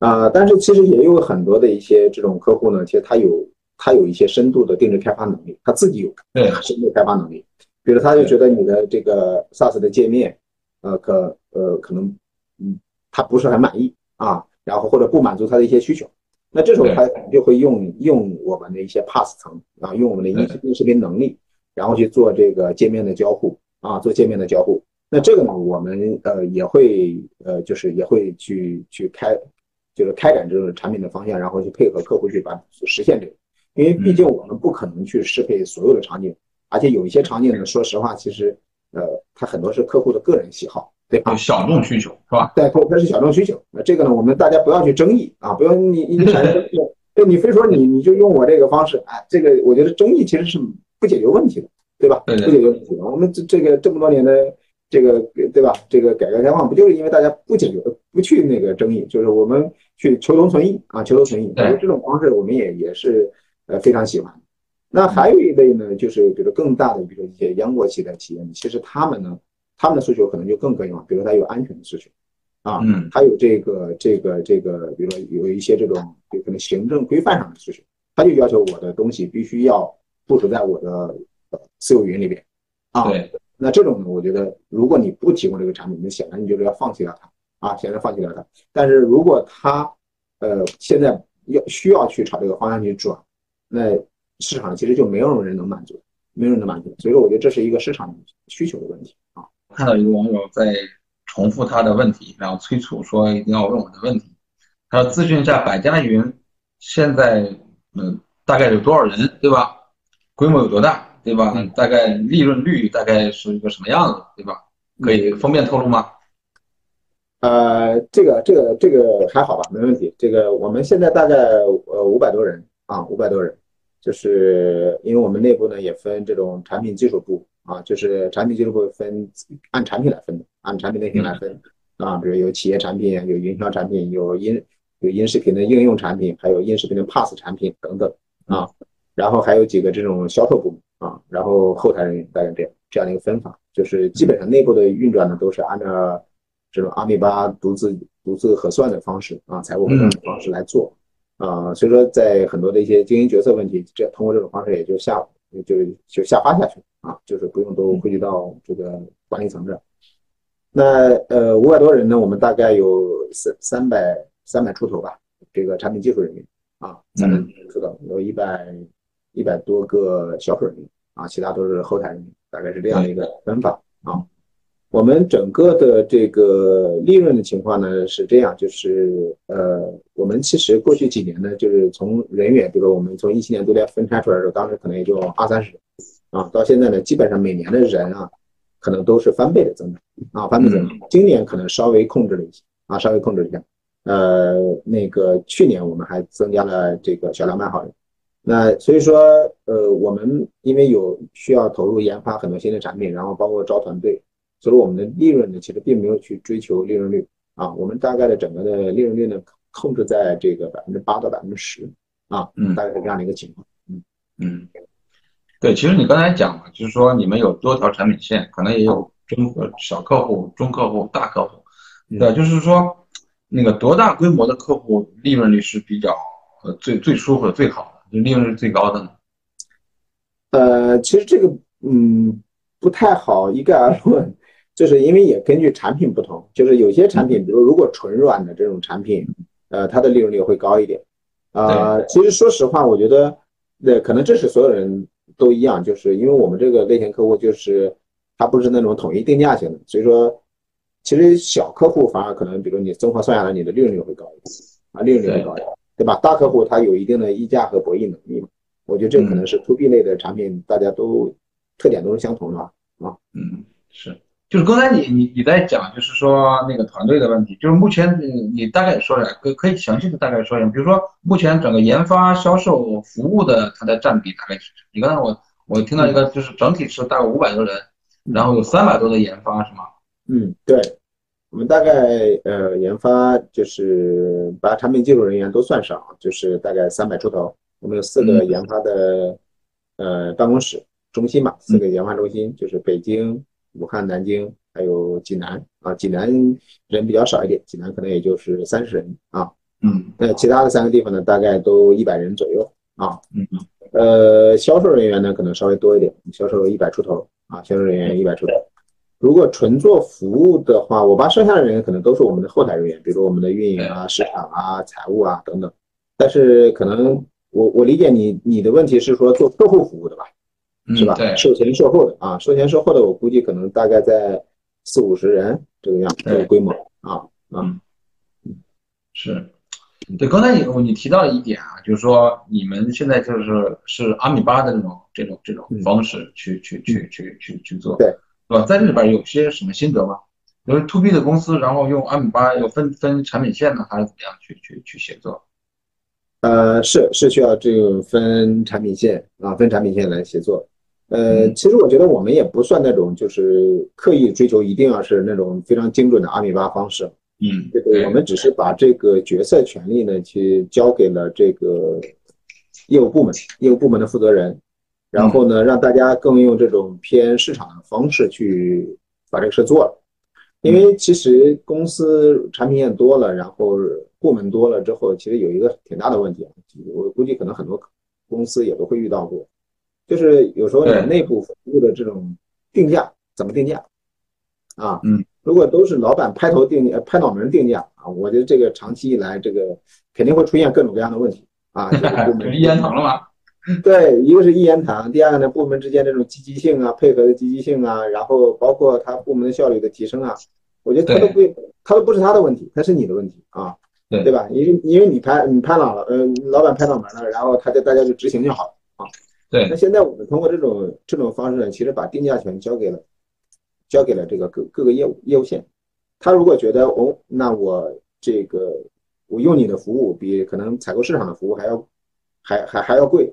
啊，但是其实也有很多的一些这种客户呢，其实他有他有一些深度的定制开发能力，他自己有对。深度开发能力，比如他就觉得你的这个 SaaS 的界面，呃，可呃可能嗯他不是很满意啊，然后或者不满足他的一些需求，那这时候他就会用用我们的一些 Pass 层啊，用我们的音音视频能力，然后去做这个界面的交互啊，做界面的交互。那这个呢，我们呃也会呃就是也会去去开，就是开展这种产品的方向，然后去配合客户去把实现这个，因为毕竟我们不可能去适配所有的场景，而且有一些场景呢，说实话，其实呃它很多是客户的个人喜好，对吧？小众需求是吧？对，它是小众需求。那这个呢，我们大家不要去争议啊，不要你你产生争议，[LAUGHS] 就你非说你你就用我这个方式，哎，这个我觉得争议其实是不解决问题的，对吧？不解决问题。我们这这个这么多年的。这个对吧？这个改革开放不就是因为大家不解决、不去那个争议，就是我们去求同存异啊，求同存异。我觉得这种方式我们也也是呃非常喜欢。那还有一类呢，就是比如更大的，比如说一些央国企的企业，其实他们呢，他们的诉求可能就更个性化，比如他有安全的诉求啊，嗯，他有这个这个这个，比如说有一些这种有可能行政规范上的诉求，他就要求我的东西必须要部署在我的私有云里边啊。对。那这种呢，我觉得如果你不提供这个产品，那显然你就是要放弃掉它啊，显然放弃掉它。但是如果他呃现在要需要去朝这个方向去转，那市场其实就没有人能满足，没有人能满足。所以说，我觉得这是一个市场需求的问题啊。看到一个网友在重复他的问题，然后催促说一定要问我的问题。他说：“咨询一下百家云现在嗯大概有多少人，对吧？规模有多大？”对吧？大概利润率大概是一个什么样子，对吧？可以方便透露吗？呃，这个这个这个还好吧，没问题。这个我们现在大概呃五百多人啊，五百多人，就是因为我们内部呢也分这种产品技术部啊，就是产品技术部分按产品来分的，按产品类型来分啊，比如有企业产品，有营销产品，有音有音视频的应用产品，还有音视频的 Pass 产品等等啊，然后还有几个这种销售部门。啊，然后后台人员大概这样这样的一个分法，就是基本上内部的运转呢都是按照这种阿米巴独自独自核算的方式啊，财务核算的方式来做啊，所以说在很多的一些经营决策问题，这通过这种方式也就下就就下发下去啊，就是不用都汇聚到这个管理层这。那呃五百多人呢，我们大概有三三百三百出头吧，这个产品技术人员啊，三百出头有一百。一百多个销售人员啊，其他都是后台人员，大概是这样的一个分法啊。我们整个的这个利润的情况呢是这样，就是呃，我们其实过去几年呢，就是从人员，比如说我们从一七年度量分拆出来的时候，当时可能也就二三十啊，到现在呢，基本上每年的人啊，可能都是翻倍的增长啊，翻倍增长。今年可能稍微控制了一些啊，稍微控制一下。呃，那个去年我们还增加了这个小两百号人。那所以说，呃，我们因为有需要投入研发很多新的产品，然后包括招团队，所以我们的利润呢，其实并没有去追求利润率啊。我们大概的整个的利润率呢，控制在这个百分之八到百分之十啊，嗯，大概是这样的一个情况。嗯嗯，对，其实你刚才讲了，就是说你们有多条产品线，可能也有中呃小客户、中客户、大客户，对，就是说那个多大规模的客户利润率是比较呃最最舒服的、最好的，就利润是最高的呢？呃，其实这个嗯不太好一概而论，就是因为也根据产品不同，就是有些产品，比如如果纯软的这种产品，呃，它的利润率会高一点。啊，其实说实话，我觉得，那可能这是所有人都一样，就是因为我们这个类型客户就是他不是那种统一定价型的，所以说，其实小客户反而可能，比如你综合算下来，你的利润率会高一点啊，利润率会高一点，对吧？大客户他有一定的议价和博弈能力嘛。我觉得这可能是 to B 类的产品，大家都特点都是相同的啊。嗯，是，就是刚才你你你在讲，就是说那个团队的问题，就是目前你你大概说一下，可可以详细的大概说一下，比如说目前整个研发、销售、服务的它的占比大概是？你刚才我我听到一个，就是整体是大概五百多人，然后有三百多的研发是吗？嗯，对，我们大概呃研发就是把产品技术人员都算上，就是大概三百出头。我们有四个研发的呃办公室中心嘛，四个研发中心就是北京、武汉、南京，还有济南啊。济南人比较少一点，济南可能也就是三十人啊。嗯，那其他的三个地方呢，大概都一百人左右啊。嗯嗯。呃，销售人员呢可能稍微多一点，销售一百出头啊，销售人员一百出头。如果纯做服务的话，我把剩下的人员可能都是我们的后台人员，比如我们的运营啊、市场啊、财务啊等等。但是可能。我我理解你你的问题是说做客户服务的吧，是吧？对，售前售后的啊，售前售后的我估计可能大概在四五十人这个样这个规模啊啊，是，对，刚才你你提到一点啊，就是说你们现在就是是阿米巴的这种这种这种方式去去去去去去做，对，是吧？在这里边有些什么心得吗？就是 to B 的公司，然后用阿米巴要分分产品线呢，还是怎么样去去去协作？呃，是是需要这个分产品线啊，分产品线来协作。呃，其实我觉得我们也不算那种就是刻意追求一定要是那种非常精准的阿米巴方式。嗯，对，我们只是把这个决策权利呢去交给了这个业务部门，业务部门的负责人，然后呢让大家更用这种偏市场的方式去把这个事做了。因为其实公司产品线多了，然后。部门多了之后，其实有一个挺大的问题，我估计可能很多公司也都会遇到过，就是有时候你内部服务的这种定价怎么定价啊？嗯，如果都是老板拍头定价、拍脑门定价啊，我觉得这个长期以来，这个肯定会出现各种各样的问题啊。[LAUGHS] 一言堂了吗？对，一个是一言堂，第二个呢，部门之间这种积极性啊、配合的积极性啊，然后包括他部门效率的提升啊，我觉得他都不，他都不是他的问题，他是你的问题啊。对对吧？因为因为你拍你拍脑了，嗯，老板拍脑门了，然后他就大家就执行就好了啊。对。那现在我们通过这种这种方式呢，其实把定价权交给了交给了这个各各个业务业务线。他如果觉得哦，那我这个我用你的服务比可能采购市场的服务还要还还还要贵，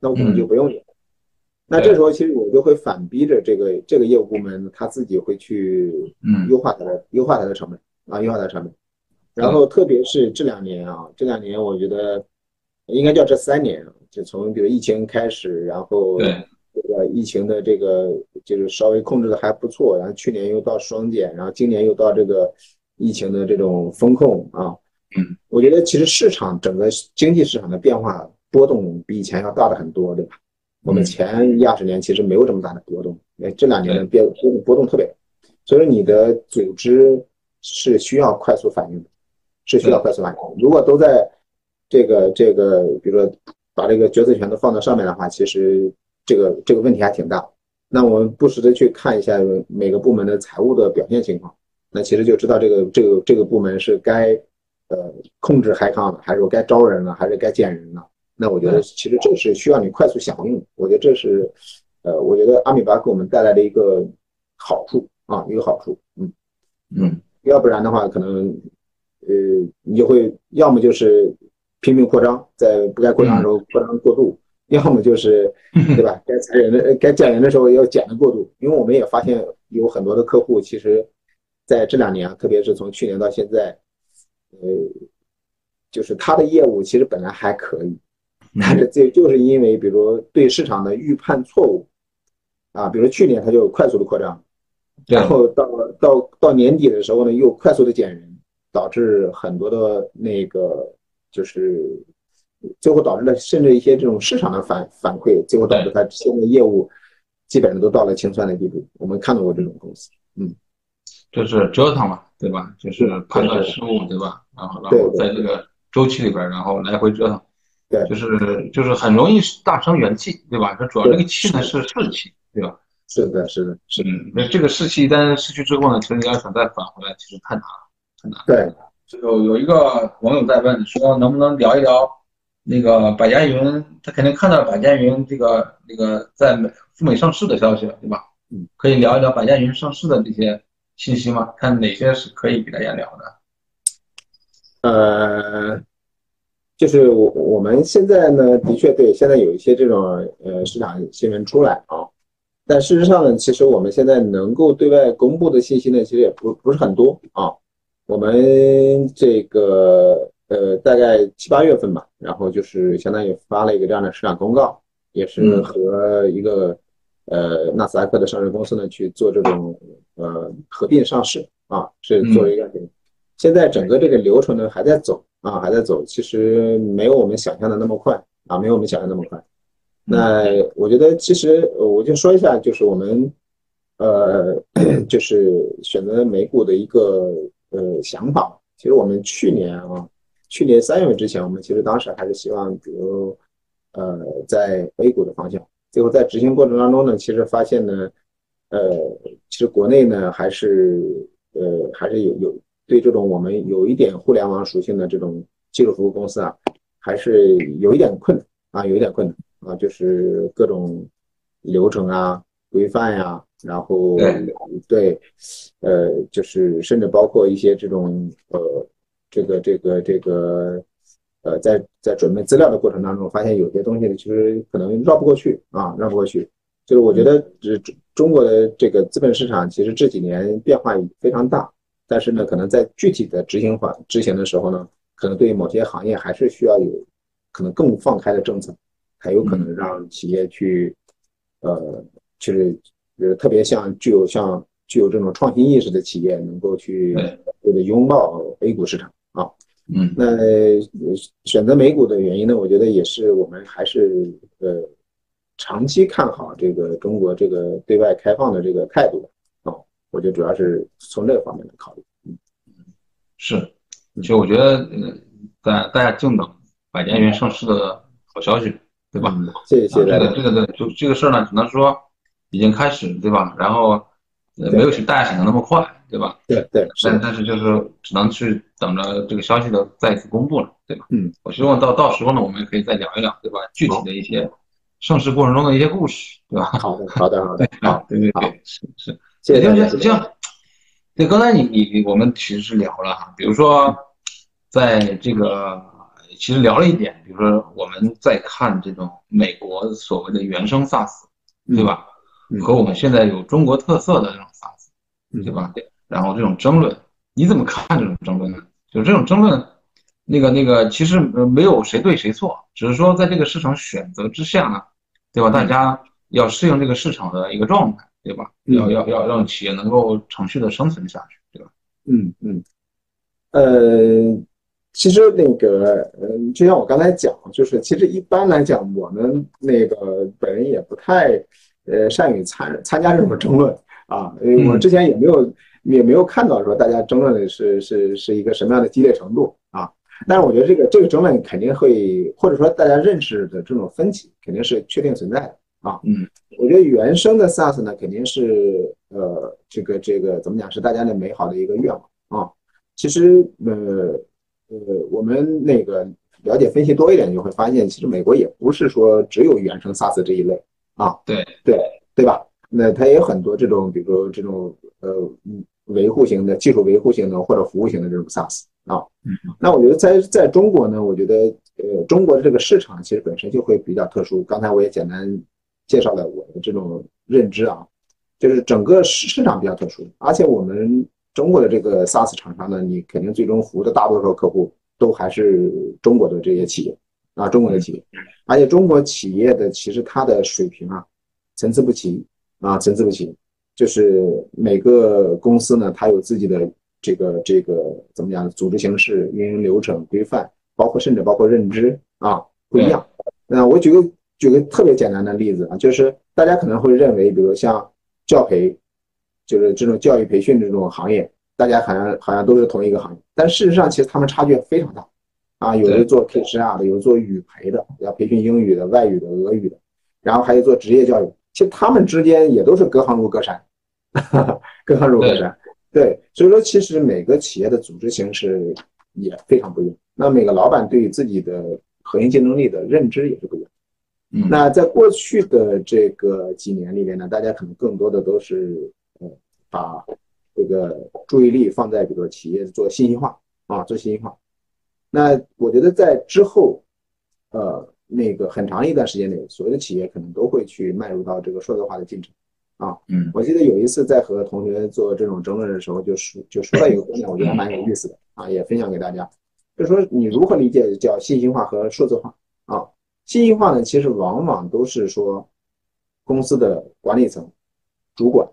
那我可能就不用你。那这时候其实我就会反逼着这个这个业务部门他自己会去嗯优化它的优化它的成本啊，优化它的成本。然后，特别是这两年啊，这两年我觉得应该叫这三年，就从比如疫情开始，然后这个疫情的这个就是稍微控制的还不错，然后去年又到双减，然后今年又到这个疫情的这种风控啊，嗯，我觉得其实市场整个经济市场的变化波动比以前要大的很多，对吧？我们前一二十年其实没有这么大的波动，哎，这两年的变波动波动特别，所以说你的组织是需要快速反应的。是需要快速反应。如果都在这个这个，比如说把这个决策权都放到上面的话，其实这个这个问题还挺大。那我们不时的去看一下每个部门的财务的表现情况，那其实就知道这个这个这个部门是该呃控制海康的，还是说该招人了，还是该减人了。那我觉得其实这是需要你快速响应。我觉得这是呃，我觉得阿米巴给我们带来的一个好处啊，一个好处。嗯嗯，要不然的话可能。呃，你就会要么就是拼命扩张，在不该扩张的时候扩张过度，要么就是对吧？该裁人的、该减人的时候要减的过度。因为我们也发现有很多的客户，其实在这两年啊，特别是从去年到现在，呃，就是他的业务其实本来还可以，但是这就是因为比如对市场的预判错误啊，比如去年他就快速的扩张，然后到到到年底的时候呢，又快速的减人。导致很多的那个就是最后导致了甚至一些这种市场的反反馈，最后导致它现在业务基本上都到了清算的地步。我们看到过这种公司，嗯，就是折腾嘛，对吧？就是判断失误，对吧？然后然后在这个周期里边，然后来回折腾，对，就是就是很容易大伤元气，对吧？它主要这个气呢是士气，对吧？是的，是的，是的，那这个士气一旦失去之后呢，其实你要想再返回来，其实太难了，太难。对，有有一个网友在问说，能不能聊一聊那个百家云？他肯定看到百家云这个那个在美赴美上市的消息了，对吧？嗯，可以聊一聊百家云上市的这些信息吗？看哪些是可以给大家聊的？呃，就是我我们现在呢，的确对现在有一些这种呃市场新闻出来啊。但事实上呢，其实我们现在能够对外公布的信息呢，其实也不不是很多啊。我们这个呃，大概七八月份吧，然后就是相当于发了一个这样的市场公告，也是和一个呃纳斯达克的上市公司呢去做这种呃合并上市啊，是做了一个。现在整个这个流程呢还在走啊，还在走，其实没有我们想象的那么快啊，没有我们想象那么快。那我觉得，其实我就说一下，就是我们，呃，[CLEARS THROAT] 就是选择美股的一个呃想法。其实我们去年啊，去年三月份之前，我们其实当时还是希望，比如呃，在 A 股的方向。最后在执行过程当中呢，其实发现呢，呃，其实国内呢还是呃还是有有对这种我们有一点互联网属性的这种技术服务公司啊，还是有一点困难啊，有一点困难。啊，就是各种流程啊、规范呀，然后对，呃，就是甚至包括一些这种呃，这个这个这个呃，在在准备资料的过程当中，发现有些东西呢，其实可能绕不过去啊，绕不过去。就是我觉得，这中国的这个资本市场其实这几年变化非常大，但是呢，可能在具体的执行法执行的时候呢，可能对某些行业还是需要有可能更放开的政策。才有可能让企业去，呃，就是呃，特别像具有像具有这种创新意识的企业，能够去这个拥抱 A 股市场啊。嗯，那选择美股的原因呢，我觉得也是我们还是呃长期看好这个中国这个对外开放的这个态度啊。我觉得主要是从这个方面来考虑。嗯，是，其实我觉得呃，大大家静等百家园上市的好消息。对吧？谢谢。这个这个的就这个事儿呢，只能说已经开始，对吧？然后呃，没有大家想的那么快，对吧？对对。但但是就是只能去等着这个消息的再次公布了，对吧？嗯。我希望到到时候呢，我们也可以再聊一聊，对吧？具体的一些盛世过程中的一些故事，对吧？好的，好的，好的。[LAUGHS] 好，对对对，是是。谢谢。行行行。对，刚才你你你，我们其实是聊了哈，比如说在这个。其实聊了一点，比如说我们在看这种美国所谓的原生 SaaS，对吧？和我们现在有中国特色的这种 SaaS，对吧？然后这种争论，你怎么看这种争论呢？就是这种争论，那个那个，其实没有谁对谁错，只是说在这个市场选择之下呢，对吧？大家要适应这个市场的一个状态，对吧？要要要让企业能够持续的生存下去，对吧？嗯嗯，呃。其实那个，嗯，就像我刚才讲，就是其实一般来讲，我们那个本人也不太，呃，善于参参加这种争论啊。我之前也没有也没有看到说大家争论的是是是一个什么样的激烈程度啊。但是我觉得这个这个争论肯定会，或者说大家认识的这种分歧肯定是确定存在的啊。嗯，我觉得原生的 SaaS 呢，肯定是呃，这个这个怎么讲，是大家的美好的一个愿望啊。其实呃。呃，我们那个了解分析多一点，就会发现，其实美国也不是说只有原生 SaaS 这一类啊，对对对吧？那它也有很多这种，比如说这种呃维护型的、技术维护型的或者服务型的这种 SaaS 啊。那我觉得在在中国呢，我觉得呃中国的这个市场其实本身就会比较特殊。刚才我也简单介绍了我的这种认知啊，就是整个市市场比较特殊，而且我们。中国的这个 SaaS 厂商呢，你肯定最终服务的大多数客户都还是中国的这些企业啊，中国的企业，而且中国企业的其实它的水平啊，参差不齐啊，参差不齐，就是每个公司呢，它有自己的这个这个怎么讲，组织形式、运营流程规范，包括甚至包括认知啊，不一样。那我举个举个特别简单的例子啊，就是大家可能会认为，比如像教培，就是这种教育培训这种行业，大家好像好像都是同一个行业，但事实上其实他们差距非常大啊。有的做 KCR 的，有做语培的，要培训英语的、外语的、俄语的，然后还有做职业教育，其实他们之间也都是隔行如隔山，[LAUGHS] 隔行如隔山。对，所以说其实每个企业的组织形式也非常不一样，那每个老板对于自己的核心竞争力的认知也是不一样。嗯，那在过去的这个几年里面呢，大家可能更多的都是呃把这个注意力放在比如说企业做信息化啊，做信息化。那我觉得在之后，呃，那个很长一段时间内，所有的企业可能都会去迈入到这个数字化的进程。啊，嗯，我记得有一次在和同学做这种争论的时候，就说就说到一个观点，我觉得还蛮有意思的啊，也分享给大家。就说你如何理解叫信息化和数字化啊？信息化呢，其实往往都是说公司的管理层、主管，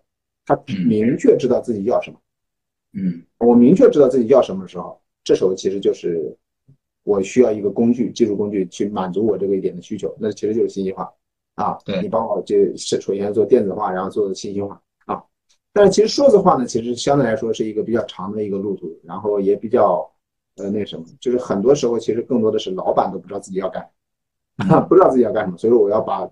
他明确知道自己要什么。嗯，我明确知道自己要什么的时候，这时候其实就是我需要一个工具，技术工具去满足我这个一点的需求，那其实就是信息化。啊，对你帮我就是首先做电子化，然后做信息化啊。但是其实数字化呢，其实相对来说是一个比较长的一个路途，然后也比较呃那什么，就是很多时候其实更多的是老板都不知道自己要干，[LAUGHS] 不知道自己要干什么，所以说我要把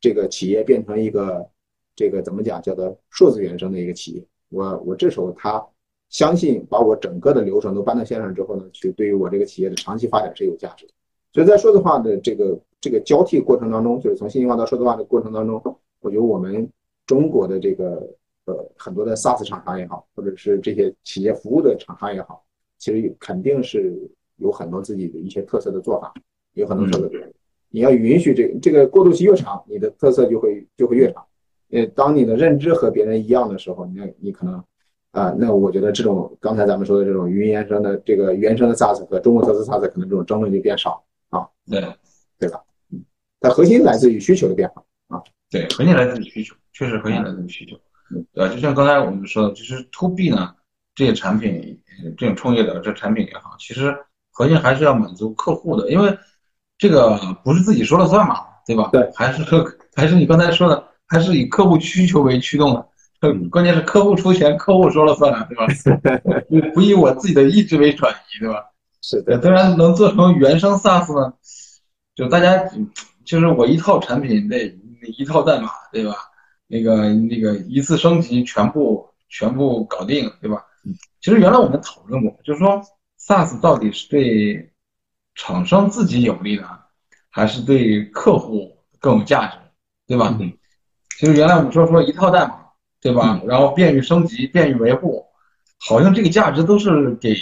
这个企业变成一个这个怎么讲叫做数字原生的一个企业。我我这时候他相信把我整个的流程都搬到线上之后呢，去对于我这个企业的长期发展是有价值的。所以在数字化的这个。这个交替过程当中，就是从信息化到数字化的过程当中，我觉得我们中国的这个呃很多的 SaaS 厂商也好，或者是这些企业服务的厂商也好，其实肯定是有很多自己的一些特色的做法，有很多特色。你要允许这个这个过渡期越长，你的特色就会就会越长。呃，当你的认知和别人一样的时候，你你可能啊，那我觉得这种刚才咱们说的这种云原生的这个原生的 SaaS 和中国特色 SaaS 可能这种争论就变少啊。对，对吧？它核心来自于需求的变化啊，对，核心来自于需求，确实核心来自于需求，对吧？就像刚才我们说的，就是 to B 呢，这些产品，这种创业的这产品也好，其实核心还是要满足客户的，因为这个不是自己说了算嘛，对吧？对，还是还是你刚才说的，还是以客户需求为驱动的，[LAUGHS] 关键是客户出钱，客户说了算，对吧？[LAUGHS] 不以我自己的意志为转移，对吧？是的，当然能做成原生 SaaS 呢，就大家。就是我一套产品那一套代码，对吧？那个那个一次升级全部全部搞定，对吧？其实原来我们讨论过，就是说 SaaS 到底是对厂商自己有利呢，还是对客户更有价值，对吧？其实原来我们说说一套代码，对吧？然后便于升级，便于维护，好像这个价值都是给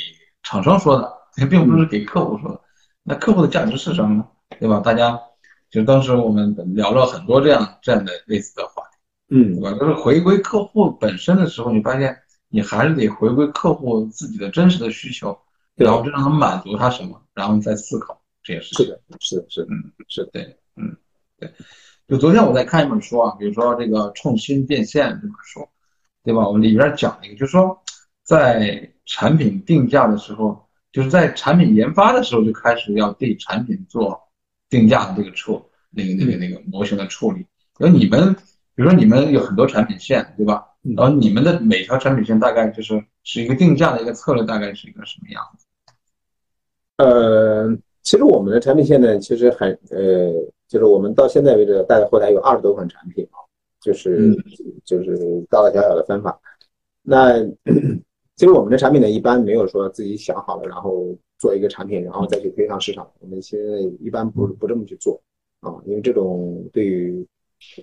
厂商说的，并不是给客户说的。那客户的价值是什么呢？对吧？大家。就当时我们聊了很多这样这样的类似的话题，嗯，对吧？就是回归客户本身的时候，你发现你还是得回归客户自己的真实的需求，然后就让他满足他什么，然后你再思考这件事情。是的，是的，是的，嗯，是对，嗯，对。就昨天我在看一本书啊，比如说这个《创新变现》这本书，对吧？我们里边讲了一个，就是说在产品定价的时候，就是在产品研发的时候就开始要对产品做。定价的这个处，那个那个那个模型的处理，然后你们，比如说你们有很多产品线，对吧？然后你们的每条产品线大概就是是一个定价的一个策略，大概是一个什么样子？呃，其实我们的产品线呢，其实还呃，就是我们到现在为止，大概后台有二十多款产品啊，就是就是大大小小的分法。那 [CLEARS THROAT] 其实我们的产品呢，一般没有说自己想好了，然后。做一个产品，然后再去推向市场。我们现在一般不不这么去做啊，因为这种对于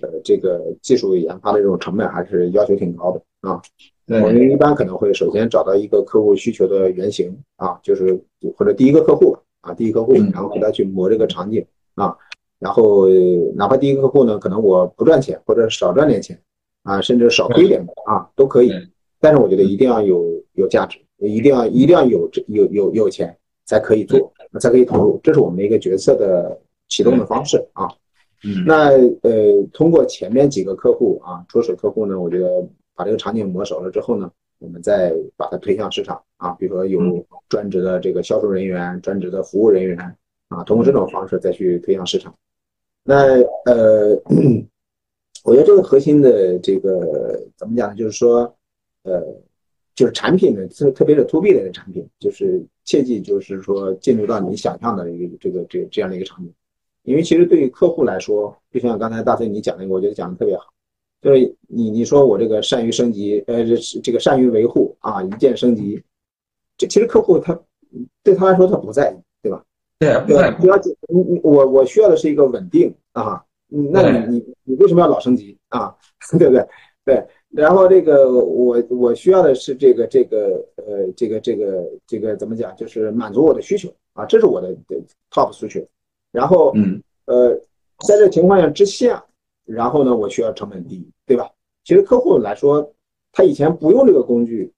呃这个技术研发的这种成本还是要求挺高的啊。我们一般可能会首先找到一个客户需求的原型啊，就是或者第一个客户啊，第一个客户，然后给他去磨这个场景啊。然后哪怕第一个客户呢，可能我不赚钱或者少赚点钱啊，甚至少亏点啊都可以。但是我觉得一定要有有价值，一定要一定要有这有有有钱。才可以做，才可以投入，这是我们的一个决策的启动的方式啊。嗯，那呃，通过前面几个客户啊，初始客户呢，我觉得把这个场景磨熟了之后呢，我们再把它推向市场啊。比如说有专职的这个销售人员、专职的服务人员啊，通过这种方式再去推向市场。那呃，我觉得这个核心的这个怎么讲呢？就是说，呃，就是产品呢，特特别是 to B 类的产品，就是切记就是说进入到你想象的一个这个这这样的一个场景，因为其实对于客户来说，就像刚才大飞你讲那个，我觉得讲的特别好。就是你你说我这个善于升级，呃，这这个善于维护啊，一键升级，这其实客户他对他来说他不在意，对不要紧，你你我我需要的是一个稳定啊，那你你你为什么要老升级啊？[LAUGHS] 对不对？对，然后这个我我需要的是这个这个呃这个这个这个怎么讲？就是满足我的需求啊，这是我的 top 需求。然后嗯呃，在这情况下之下。然后呢，我需要成本低，对吧？其实客户来说，他以前不用这个工具，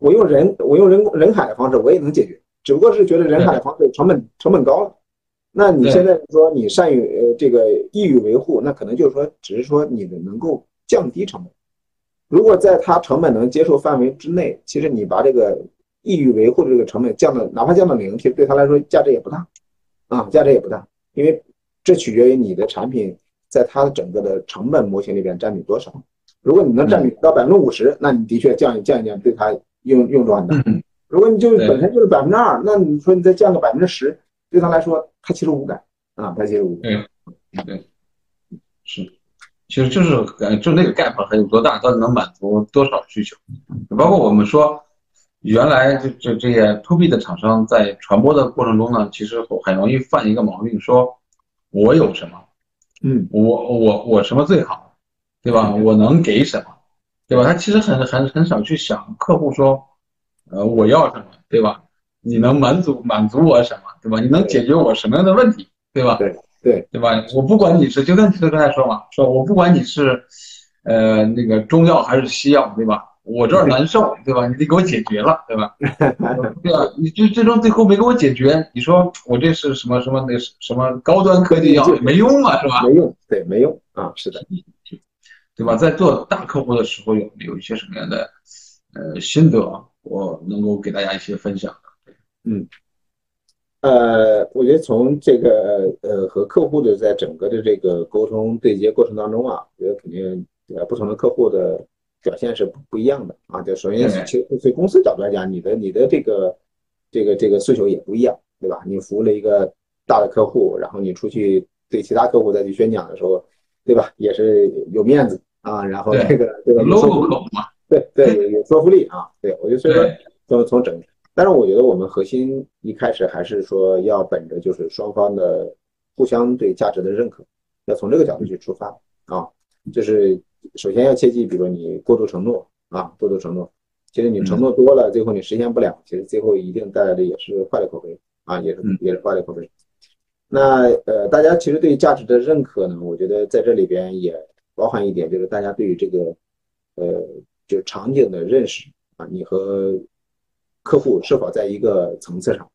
我用人，我用人人海的方式，我也能解决，只不过是觉得人海的方式成本成本高了。那你现在说你善于呃这个易于维护，那可能就是说，只是说你的能够降低成本。如果在他成本能接受范围之内，其实你把这个易于维护的这个成本降到哪怕降到零，其实对他来说价值也不大，啊，价值也不大，因为这取决于你的产品。在它的整个的成本模型里边占比多少？如果你能占比到百分之五十，那你的确降一降一降，对它用用处很大。如果你就本身就是百分之二，那你说你再降个百分之十，对他来说，他其实无感啊，他其实无感。对，对，是，其实就是呃，就那个 gap 还有多大，到底能满足多少需求？包括我们说，原来这这这些 to B 的厂商在传播的过程中呢，其实很容易犯一个毛病，说我有什么。嗯，我我我什么最好，对吧？我能给什么，对吧？他其实很很很少去想客户说，呃，我要什么，对吧？你能满足满足我什么，对吧？你能解决我什么样的问题，对吧？对对对吧？我不管你是，就跟就刚才说嘛，说我不管你是，呃，那个中药还是西药，对吧？我这儿难受，对吧？你得给我解决了，对吧？[LAUGHS] 对吧？你就最终最后没给我解决，你说我这是什么什么那什么高端科技药没用啊，是吧？没用，对，没用啊，是的，对吧？在做大客户的时候，有有一些什么样的呃心得，我能够给大家一些分享的？嗯，呃，我觉得从这个呃和客户的在整个的这个沟通对接过程当中啊，我觉得肯定呃不同的客户的。表现是不不一样的啊！就首先，其实从公司角度来讲，你的你的这个这个这个诉求也不一样，对吧？你服务了一个大的客户，然后你出去对其他客户再去宣讲的时候，对吧？也是有面子啊，然后这个这个 logo 嘛，对对，有有说服力啊。对我觉得所以说从从整，但是我觉得我们核心一开始还是说要本着就是双方的互相对价值的认可，要从这个角度去出发啊，就是。首先要切记，比如你过度承诺啊，过度承诺，其实你承诺多了，最后你实现不了，其实最后一定带来的也是坏的口碑啊，也是也是坏的口碑。那呃，大家其实对价值的认可呢，我觉得在这里边也包含一点，就是大家对于这个呃，就场景的认识啊，你和客户是否在一个层次上？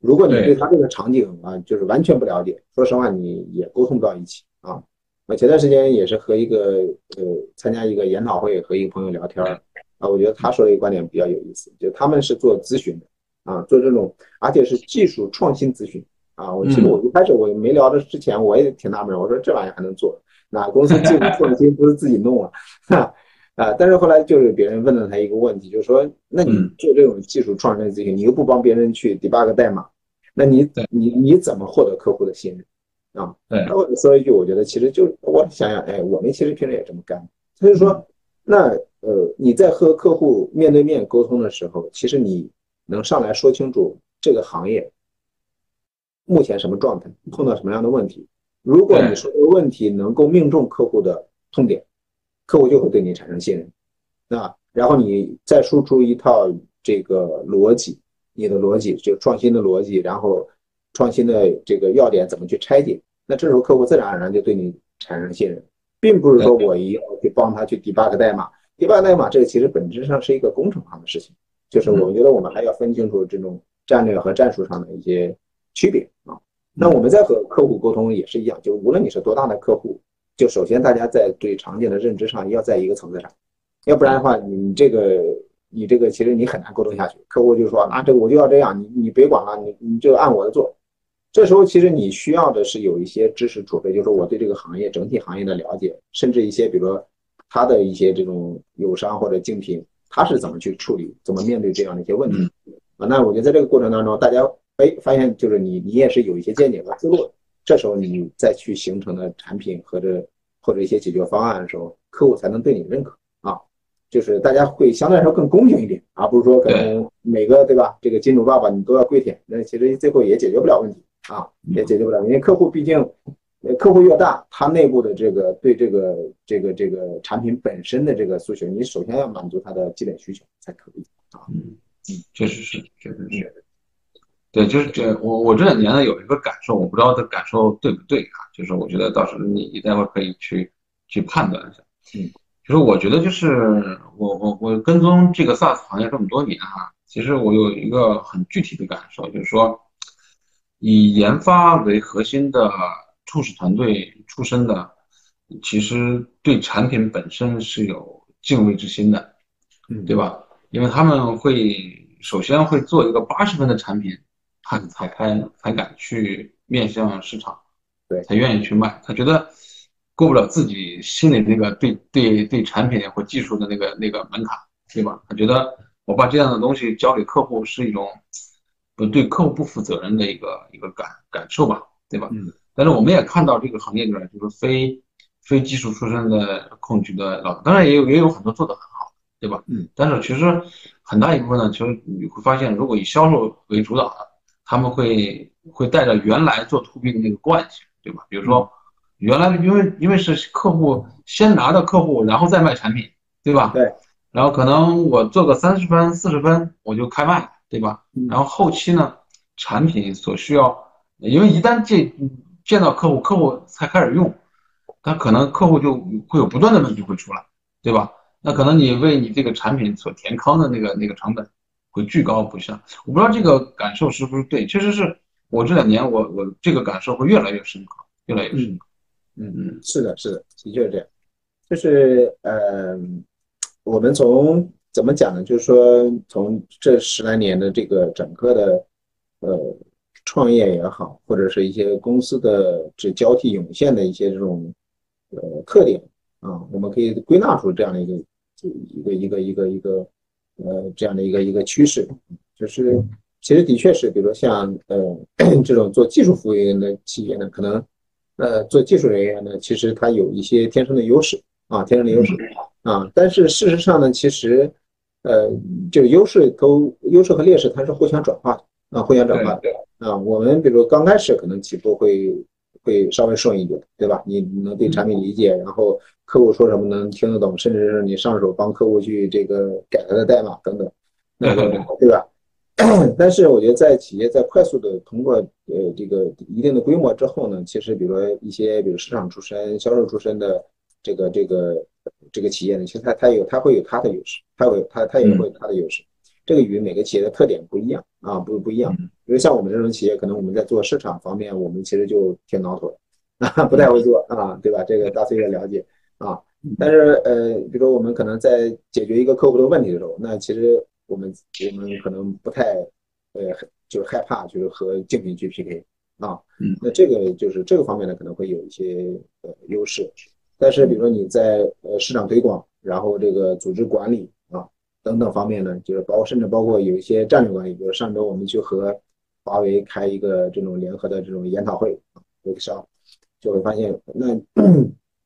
如果你对他这个场景啊，就是完全不了解，说实话，你也沟通不到一起啊。我前段时间也是和一个呃参加一个研讨会，和一个朋友聊天儿啊，我觉得他说的一个观点比较有意思，就他们是做咨询的啊，做这种而且是技术创新咨询啊。我其实我一开始我没聊的之前，我也挺纳闷，我说这玩意儿还能做？哪公司技术创新不是自己弄啊？[LAUGHS] 啊，但是后来就是别人问了他一个问题，就是说，那你做这种技术创新咨询，你又不帮别人去 debug 代码，那你你你怎么获得客户的信任？啊，对，那我说一句，我觉得其实就我想想，哎，我们其实平时也这么干。他就说，那呃，你在和客户面对面沟通的时候，其实你能上来说清楚这个行业目前什么状态，碰到什么样的问题。如果你说的问题能够命中客户的痛点，客户就会对你产生信任。那，然后你再输出一套这个逻辑，你的逻辑就创新的逻辑，然后。创新的这个要点怎么去拆解？那这时候客户自然而然就对你产生信任，并不是说我一定要去帮他去 debug 代码，debug 代码这个其实本质上是一个工程上的事情，就是我觉得我们还要分清楚这种战略和战术上的一些区别啊。那我们在和客户沟通也是一样，就无论你是多大的客户，就首先大家在对常见的认知上要在一个层次上，要不然的话，你这个你这个其实你很难沟通下去。客户就说啊，这个我就要这样，你你别管了，你你就按我的做。这时候其实你需要的是有一些知识储备，就是我对这个行业整体行业的了解，甚至一些比如说他的一些这种友商或者竞品，他是怎么去处理，怎么面对这样的一些问题啊？那我觉得在这个过程当中，大家哎发现就是你你也是有一些见解和思路，这时候你再去形成的产品或者或者一些解决方案的时候，客户才能对你认可啊。就是大家会相对来说更公平一点，而不是说可能每个对吧？这个金主爸爸你都要跪舔，那其实最后也解决不了问题啊，也解决不了，因为客户毕竟，客户越大，他内部的这个对这个这个这个产品本身的这个诉求，你首先要满足他的基本需求才可以啊。嗯嗯，确实是，确实是。对，就是这我我这两年呢有一个感受，我不知道这感受对不对啊？就是我觉得到时候你你待会儿可以去去判断一下。嗯。其实我觉得，就是我我我跟踪这个 SaaS 行业这么多年哈，其实我有一个很具体的感受，就是说，以研发为核心的初始团队出身的，其实对产品本身是有敬畏之心的，嗯，对吧？因为他们会首先会做一个八十分的产品，他才开才敢去面向市场，对，才愿意去卖，他觉得。过不了自己心里那个对对对产品或技术的那个那个门槛，对吧？他觉得我把这样的东西交给客户是一种不对客户不负责任的一个一个感感受吧，对吧？嗯。但是我们也看到这个行业里面就是非非技术出身的控局的老，当然也有也有很多做得很好，对吧？嗯。但是其实很大一部分呢，其实你会发现，如果以销售为主导的，他们会会带着原来做 to B 的那个惯性，对吧？比如说。原来因为因为是客户先拿到客户，然后再卖产品，对吧？对。然后可能我做个三十分、四十分，我就开卖，对吧？然后后期呢，产品所需要，因为一旦见见到客户，客户才开始用，他可能客户就会有不断的问题会出来，对吧？那可能你为你这个产品所填坑的那个那个成本会居高不下。我不知道这个感受是不是对，确实是我这两年我我这个感受会越来越深刻，越来越深刻。嗯嗯，是的，是的，的确是这样。就是呃，我们从怎么讲呢？就是说，从这十来年的这个整个的呃创业也好，或者是一些公司的这交替涌现的一些这种呃特点啊，我们可以归纳出这样的一个一个一个一个一个呃这样的一个一个趋势，就是其实的确是，比如说像呃这种做技术服务员的企业呢，可能。呃，做技术人员呢，其实他有一些天生的优势啊，天生的优势啊。但是事实上呢，其实，呃，这个优势都优势和劣势它是互相转化的啊，互相转化的啊。我们比如刚开始可能起步会会稍微顺一点，对吧？你能对产品理解，然后客户说什么能听得懂，甚至是你上手帮客户去这个改他的代码等等，那个 [LAUGHS] 对吧？[COUGHS] 但是我觉得，在企业在快速的通过呃这个一定的规模之后呢，其实比如说一些比如市场出身、销售出身的这个这个这个企业呢，其实它它有它会有它的优势，它会它它也会有它的优势。这个与每个企业的特点不一样啊，不不一样。比如像我们这种企业，可能我们在做市场方面，我们其实就挺挠头的啊，[LAUGHS] 不太会做啊，对吧？这个大崔也了解啊。但是呃，比如说我们可能在解决一个客户的问题的时候，那其实。我们我们可能不太，呃，就是害怕，就是和竞品去 PK 啊。嗯。那这个就是这个方面呢，可能会有一些呃优势。但是，比如说你在呃市场推广，然后这个组织管理啊等等方面呢，就是包括甚至包括有一些战略管理。比如上周我们去和华为开一个这种联合的这种研讨会啊，workshop，就会发现，那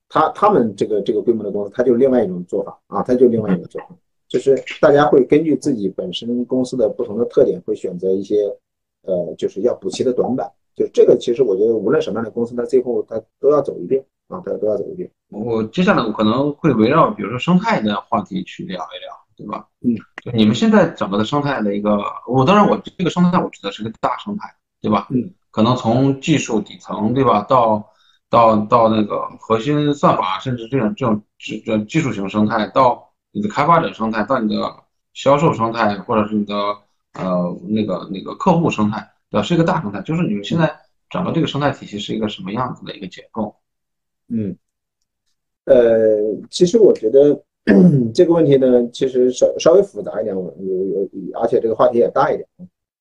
他他们这个这个规模的公司，他就是另外一种做法啊，他就另外一种做法。就是大家会根据自己本身公司的不同的特点，会选择一些，呃，就是要补齐的短板。就这个，其实我觉得无论什么样的公司，它最后它都要走一遍啊，它都要走一遍。我接下来我可能会围绕比如说生态的话题去聊一聊，对吧？嗯，你们现在整个的生态的一个，我当然我这个生态我指的是个大生态，对吧？嗯，可能从技术底层，对吧，到到到那个核心算法，甚至这种这种这技术型生态到。你的开发者生态到你的销售生态，或者是你的呃那个那个客户生态，对吧？是一个大生态。就是你们现在整个这个生态体系是一个什么样子的一个结构？嗯，呃，其实我觉得这个问题呢，其实稍稍微复杂一点，有有，而且这个话题也大一点。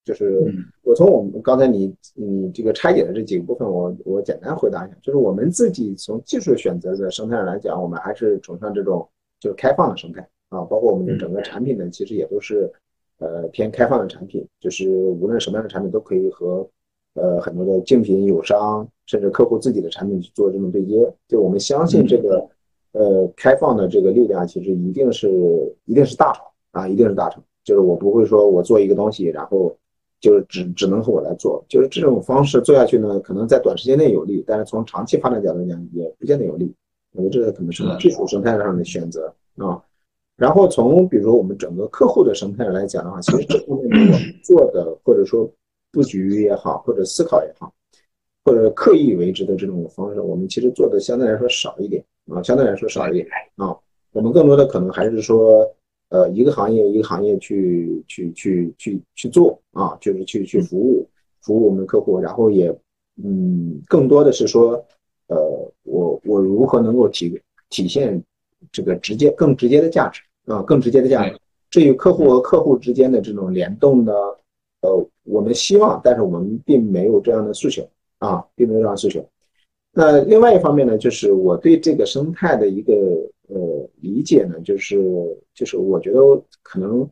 就是我从我们刚才你你这个拆解的这几个部分，我我简单回答一下，就是我们自己从技术选择的生态上来讲，我们还是崇尚这种就是开放的生态。啊，包括我们的整个产品呢，其实也都是呃偏开放的产品，就是无论什么样的产品都可以和呃很多的竞品友商甚至客户自己的产品去做这种对接，就我们相信这个呃开放的这个力量，其实一定是一定是大厂。啊，一定是大厂，就是我不会说我做一个东西，然后。就是只只能和我来做，就是这种方式做下去呢，可能在短时间内有利，但是从长期发展角度讲，也不见得有利。我觉得这个可能是技术生态上的选择啊。然后从比如说我们整个客户的生态来讲的话，其实这方面我们做的或者说布局也好，或者思考也好，或者刻意为之的这种方式，我们其实做的相对来说少一点啊，相对来说少一点啊。我们更多的可能还是说。呃，一个行业一个行业去去去去去做啊，就是去去服务服务我们的客户，然后也嗯，更多的是说，呃，我我如何能够体体现这个直接更直接的价值啊，更直接的价值。至于客户和客户之间的这种联动呢，呃，我们希望，但是我们并没有这样的诉求啊，并没有这样的诉求。那另外一方面呢，就是我对这个生态的一个。呃，理解呢，就是就是我觉得可能，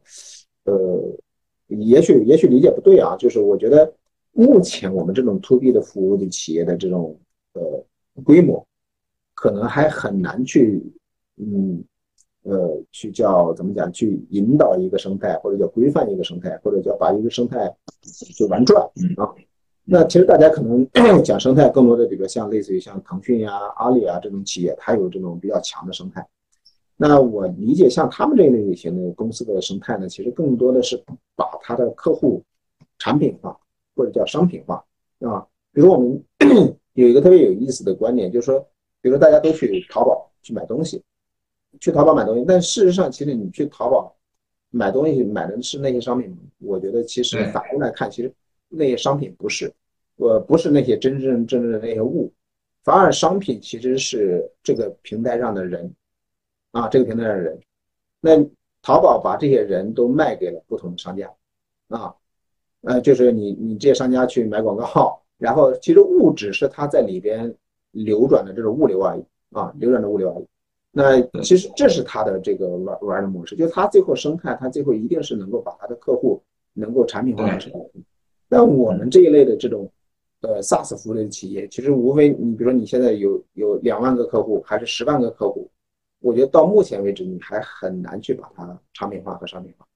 呃，也许也许理解不对啊，就是我觉得目前我们这种 to B 的服务的企业的这种呃规模，可能还很难去嗯呃去叫怎么讲去引导一个生态，或者叫规范一个生态，或者叫把一个生态就玩转啊。那其实大家可能 [CLEARS THROAT] 讲生态，更多的比如像类似于像腾讯呀、阿里啊这种企业，它有这种比较强的生态。那我理解，像他们这一类型的公司的生态呢，其实更多的是把它的客户产品化或者叫商品化啊。比如我们 [CLEARS THROAT] 有一个特别有意思的观点，就是说，比如说大家都去淘宝去买东西，去淘宝买东西，但事实上，其实你去淘宝买东西买的是那些商品？我觉得其实反过来看，其实。那些商品不是，呃，不是那些真正真正的那些物，反而商品其实是这个平台上的人，啊，这个平台上的人，那淘宝把这些人都卖给了不同的商家，啊，呃，就是你你这些商家去买广告，然后其实物只是他在里边流转的这种物流而已，啊，流转的物流而已，那其实这是他的这个玩玩的模式，就他最后生态，他最后一定是能够把他的客户能够产品化成。那我们这一类的这种，呃，SaaS 服务类的企业，其实无非你比如说你现在有有两万个客户，还是十万个客户，我觉得到目前为止你还很难去把它产品化和商品化，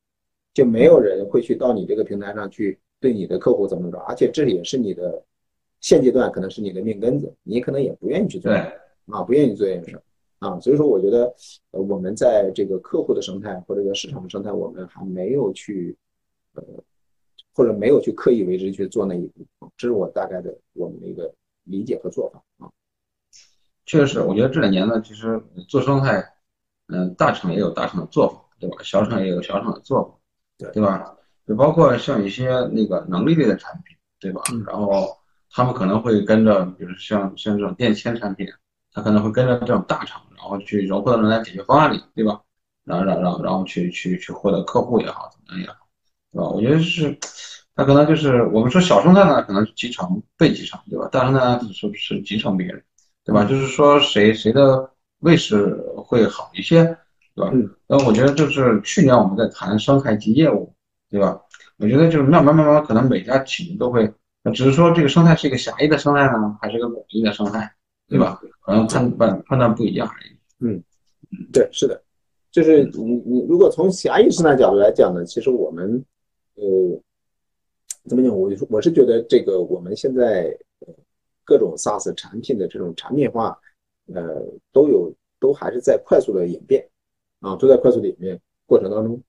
就没有人会去到你这个平台上去对你的客户怎么着，而且这也是你的现阶段可能是你的命根子，你可能也不愿意去做，啊，不愿意做这件事啊，所以说我觉得呃我们在这个客户的生态或者叫市场的生态，我们还没有去，呃。或者没有去刻意为之去做那一步，这是我大概的我们的一个理解和做法啊。确实，我觉得这两年呢，其实做生态，嗯，大厂也有大厂的做法，对吧？小厂也有小厂的做法，对对吧？就包括像一些那个能力类的产品，对吧？然后他们可能会跟着，比如像像这种电签产品，他可能会跟着这种大厂，然后去融合到人家解决方案里，对吧？然后然后然后去去去获得客户也好，怎么样也好。对吧？我觉得是，它可能就是我们说小生态呢，可能是集成被集成，对吧？大生态呢是是集成别人，对吧？就是说谁谁的位置会好一些，对吧？嗯那我觉得就是去年我们在谈生态及业务，对吧？我觉得就是慢慢慢慢，可能每家企业都会，只是说这个生态是一个狭义的生态呢，还是一个广义的生态，对吧？可能判断判断不一样而已。嗯，对，是的，就是你你如果从狭义生态角度来讲呢，其实我们。呃，怎么讲？我我是觉得这个我们现在各种 SaaS 产品的这种产品化，呃，都有都还是在快速的演变啊，都在快速的演变过程当中。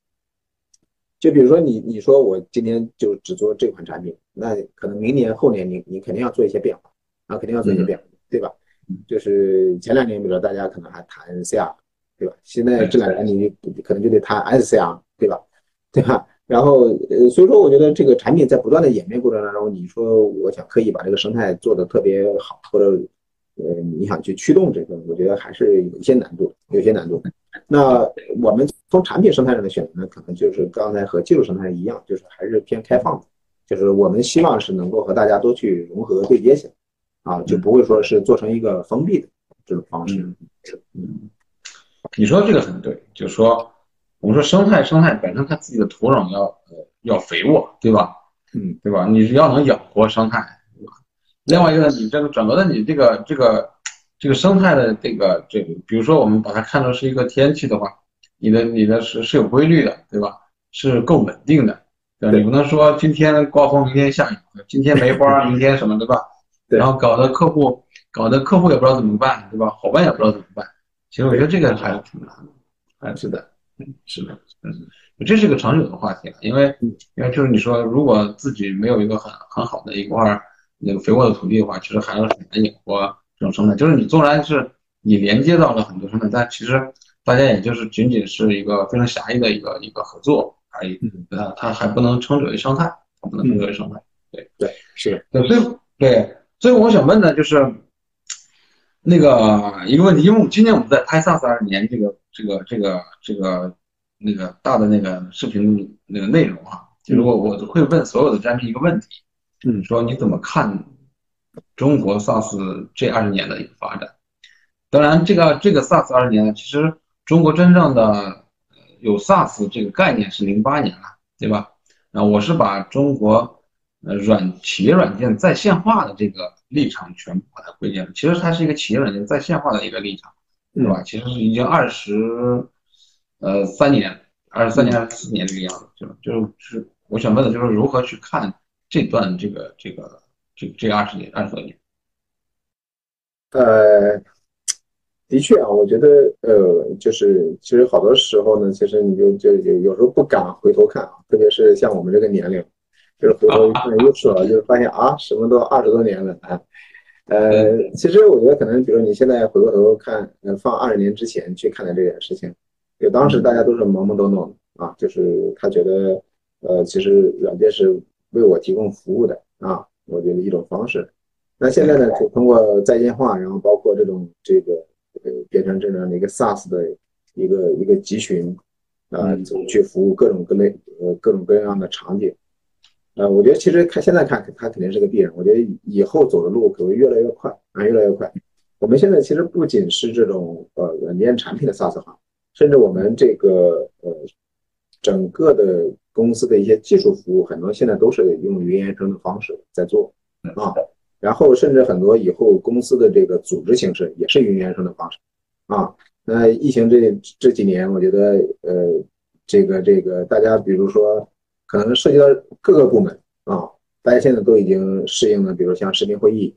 就比如说你你说我今天就只做这款产品，那可能明年后年你你肯定要做一些变化啊，肯定要做一些变化，对吧？就是前两年，比如说大家可能还谈 CR，对吧？现在这两年你可能就得谈 SCR，对吧？对吧？然后，呃，所以说，我觉得这个产品在不断的演变过程当中，你说我想刻意把这个生态做得特别好，或者，呃，你想去驱动这个，我觉得还是有一些难度，有些难度。那我们从产品生态上的选择呢，可能就是刚才和技术生态一样，就是还是偏开放的，就是我们希望是能够和大家都去融合对接起来，啊，就不会说是做成一个封闭的这种方式。嗯，你说这个很对，就是说我们说生态生态本身它自己的土壤要呃要肥沃，对吧？嗯，对吧？你要能养活生态，对吧？另外一个，你这个整个的你这个这个这个生态的这个这个，比如说我们把它看作是一个天气的话，你的你的是是有规律的，对吧？是够稳定的，对吧？你不能说今天刮风，明天下雨，今天没花，[LAUGHS] 明天什么，对吧？对然后搞得客户搞得客户也不知道怎么办，对吧？伙伴也不知道怎么办。其实我觉得这个还是挺难的，还，是的，是的，嗯。这是个长久的话题了，因为因为就是你说，如果自己没有一个很很好的一块那个肥沃的土地的话，其实还是很难养活这种生态。就是你纵然是你连接到了很多生态，但其实大家也就是仅仅是一个非常狭义的一个一个合作而已。它它还不能称之为生态，不能称之为生态。对对是。对，所以对，所以我想问的就是那个一个问题，因为今年我们在拍 SaaS 二年这个这个这个这个。那个大的那个视频那个内容啊，就是我我会问所有的嘉宾一个问题，嗯，说你怎么看中国 SaaS 这二十年的一个发展？当然，这个这个 SaaS 二十年呢，其实中国真正的有 SaaS 这个概念是零八年了，对吧？那，我是把中国呃软企业软件在线化的这个立场全部把它归结了。其实它是一个企业软件在线化的一个立场，对吧？其实是已经二十。呃，三年，二十三年还是四年这个样子，就就是我想问的就是如何去看这段这个这个这这二十年二十多年。呃，的确啊，我觉得呃，就是其实好多时候呢，其实你就就有有时候不敢回头看啊，特别是像我们这个年龄，就是回头一看 [LAUGHS] 又是了，就是发现啊，什么都二十多年了啊。呃，其实我觉得可能，比如你现在回过头看，呃，放二十年之前去看待这件事情。就当时大家都是懵懵懂懂的啊，就是他觉得，呃，其实软件是为我提供服务的啊，我觉得一种方式。那现在呢，就通过在线化，然后包括这种这个呃，变成这样的一个 SaaS 的一个一个集群啊，去服务各种各类呃各种各样的场景。呃，我觉得其实看现在看，它肯定是个必然。我觉得以后走的路可能越来越快啊，越来越快。我们现在其实不仅是这种呃软件产品的 SaaS 化。甚至我们这个呃，整个的公司的一些技术服务，很多现在都是用云原生的方式在做啊。然后甚至很多以后公司的这个组织形式也是云原生的方式啊。那疫情这这几年，我觉得呃，这个这个大家比如说可能涉及到各个部门啊，大家现在都已经适应了，比如像视频会议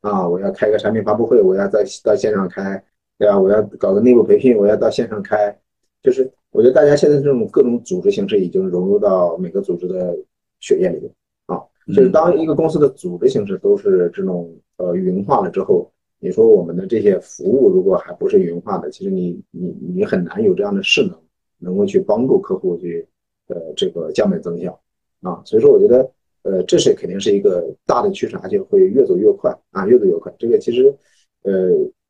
啊，我要开个产品发布会，我要在到线上开。对吧？我要搞个内部培训，我要到线上开，就是我觉得大家现在这种各种组织形式已经融入到每个组织的血液里面啊。就是当一个公司的组织形式都是这种呃云化了之后，你说我们的这些服务如果还不是云化的，其实你你你很难有这样的势能，能够去帮助客户去呃这个降本增效啊。所以说，我觉得呃这是肯定是一个大的趋势，而且会越走越快啊，越走越快。这个其实呃。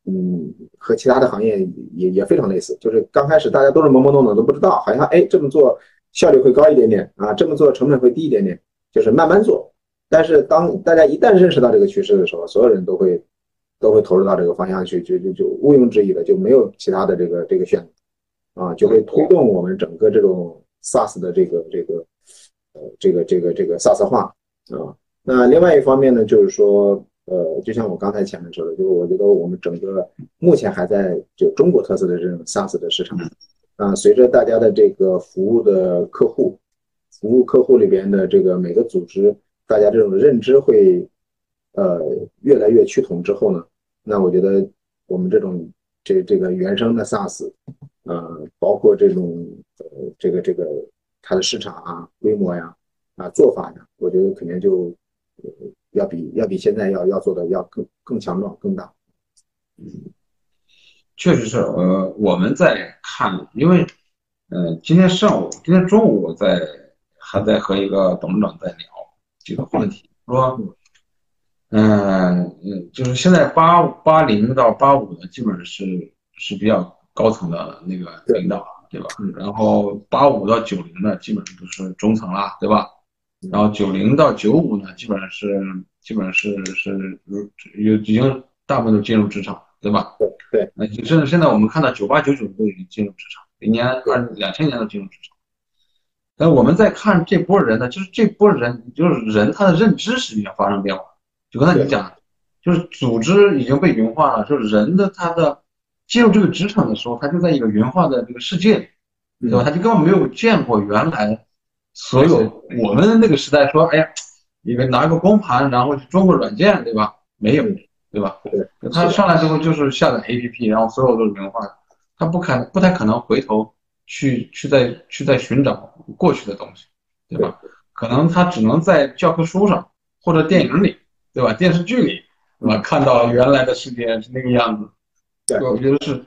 嗯，和其他的行业也也非常类似，就是刚开始大家都是懵懵懂懂都不知道，好像哎这么做效率会高一点点啊，这么做成本会低一点点，就是慢慢做。但是当大家一旦认识到这个趋势的时候，所有人都会都会投入到这个方向去，就就就毋庸置疑的就没有其他的这个这个选择啊，就会推动我们整个这种 SaaS 的这个这个呃这个这个这个 SaaS 化啊。那另外一方面呢，就是说。呃，就像我刚才前面说的，就是我觉得我们整个目前还在就中国特色的这种 SaaS 的市场，啊，随着大家的这个服务的客户，服务客户里边的这个每个组织，大家这种认知会呃越来越趋同之后呢，那我觉得我们这种这这个原生的 SaaS，呃，包括这种呃这个这个它的市场啊、规模呀、啊做法呀，我觉得肯定就。要比要比现在要要做的要更更强壮更大，嗯，确实是，呃，我们在看，因为，呃，今天上午今天中午我在还在和一个董事长在聊这个话题，说，嗯嗯，就是现在八八零到八五的基本上是是比较高层的那个领导，对吧？然后八五到九零的基本上都是中层啦，对吧？然后九零到九五呢，基本上是基本上是是如有已经大部分都进入职场，对吧？对对。那甚至现在我们看到九八九九都已经进入职场，明年二两千年都进入职场。但我们在看这波人呢，就是这波人就是人他的认知实际上发生变化，就刚才你讲，就是组织已经被云化了，就是人的他的进入这个职场的时候，他就在一个云化的这个世界里，对吧？他就根本没有见过原来。所有我们那个时代说，哎呀，你们拿个光盘，然后去装个软件，对吧？没有，对吧？对。他上来之后就是下载 APP，然后所有都是云化的，他不可不太可能回头去去再去再寻找过去的东西，对吧？可能他只能在教科书上或者电影里，对吧？电视剧里，对吧？看到原来的世界是那个样子。对，我觉得是，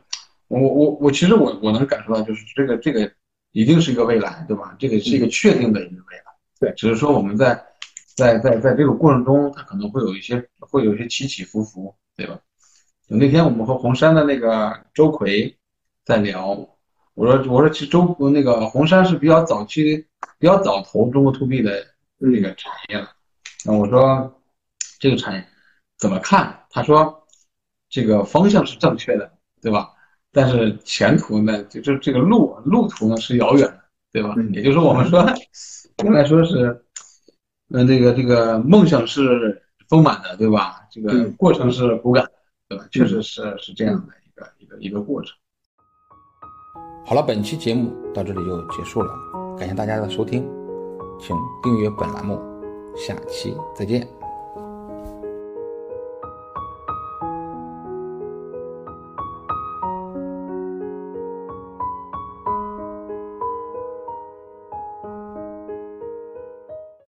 我我我其实我我能感受到，就是这个这个。一定是一个未来，对吧？这个是一个确定的一个未来。对，只是说我们在在在在这个过程中，它可能会有一些会有一些起起伏伏，对吧？那天我们和红杉的那个周奎在聊，我说我说其实周那个红杉是比较早期比较早投中国 to B 的那个产业了。那我说这个产业怎么看？他说这个方向是正确的，对吧？但是前途呢，就这这个路路途呢是遥远的，对吧？也就是我们说，应该说是，嗯，这个这个梦想是丰满的，对吧？这个过程是骨感的，对吧？确实是是这样的一个一个一个过程。好了，本期节目到这里就结束了，感谢大家的收听，请订阅本栏目，下期再见。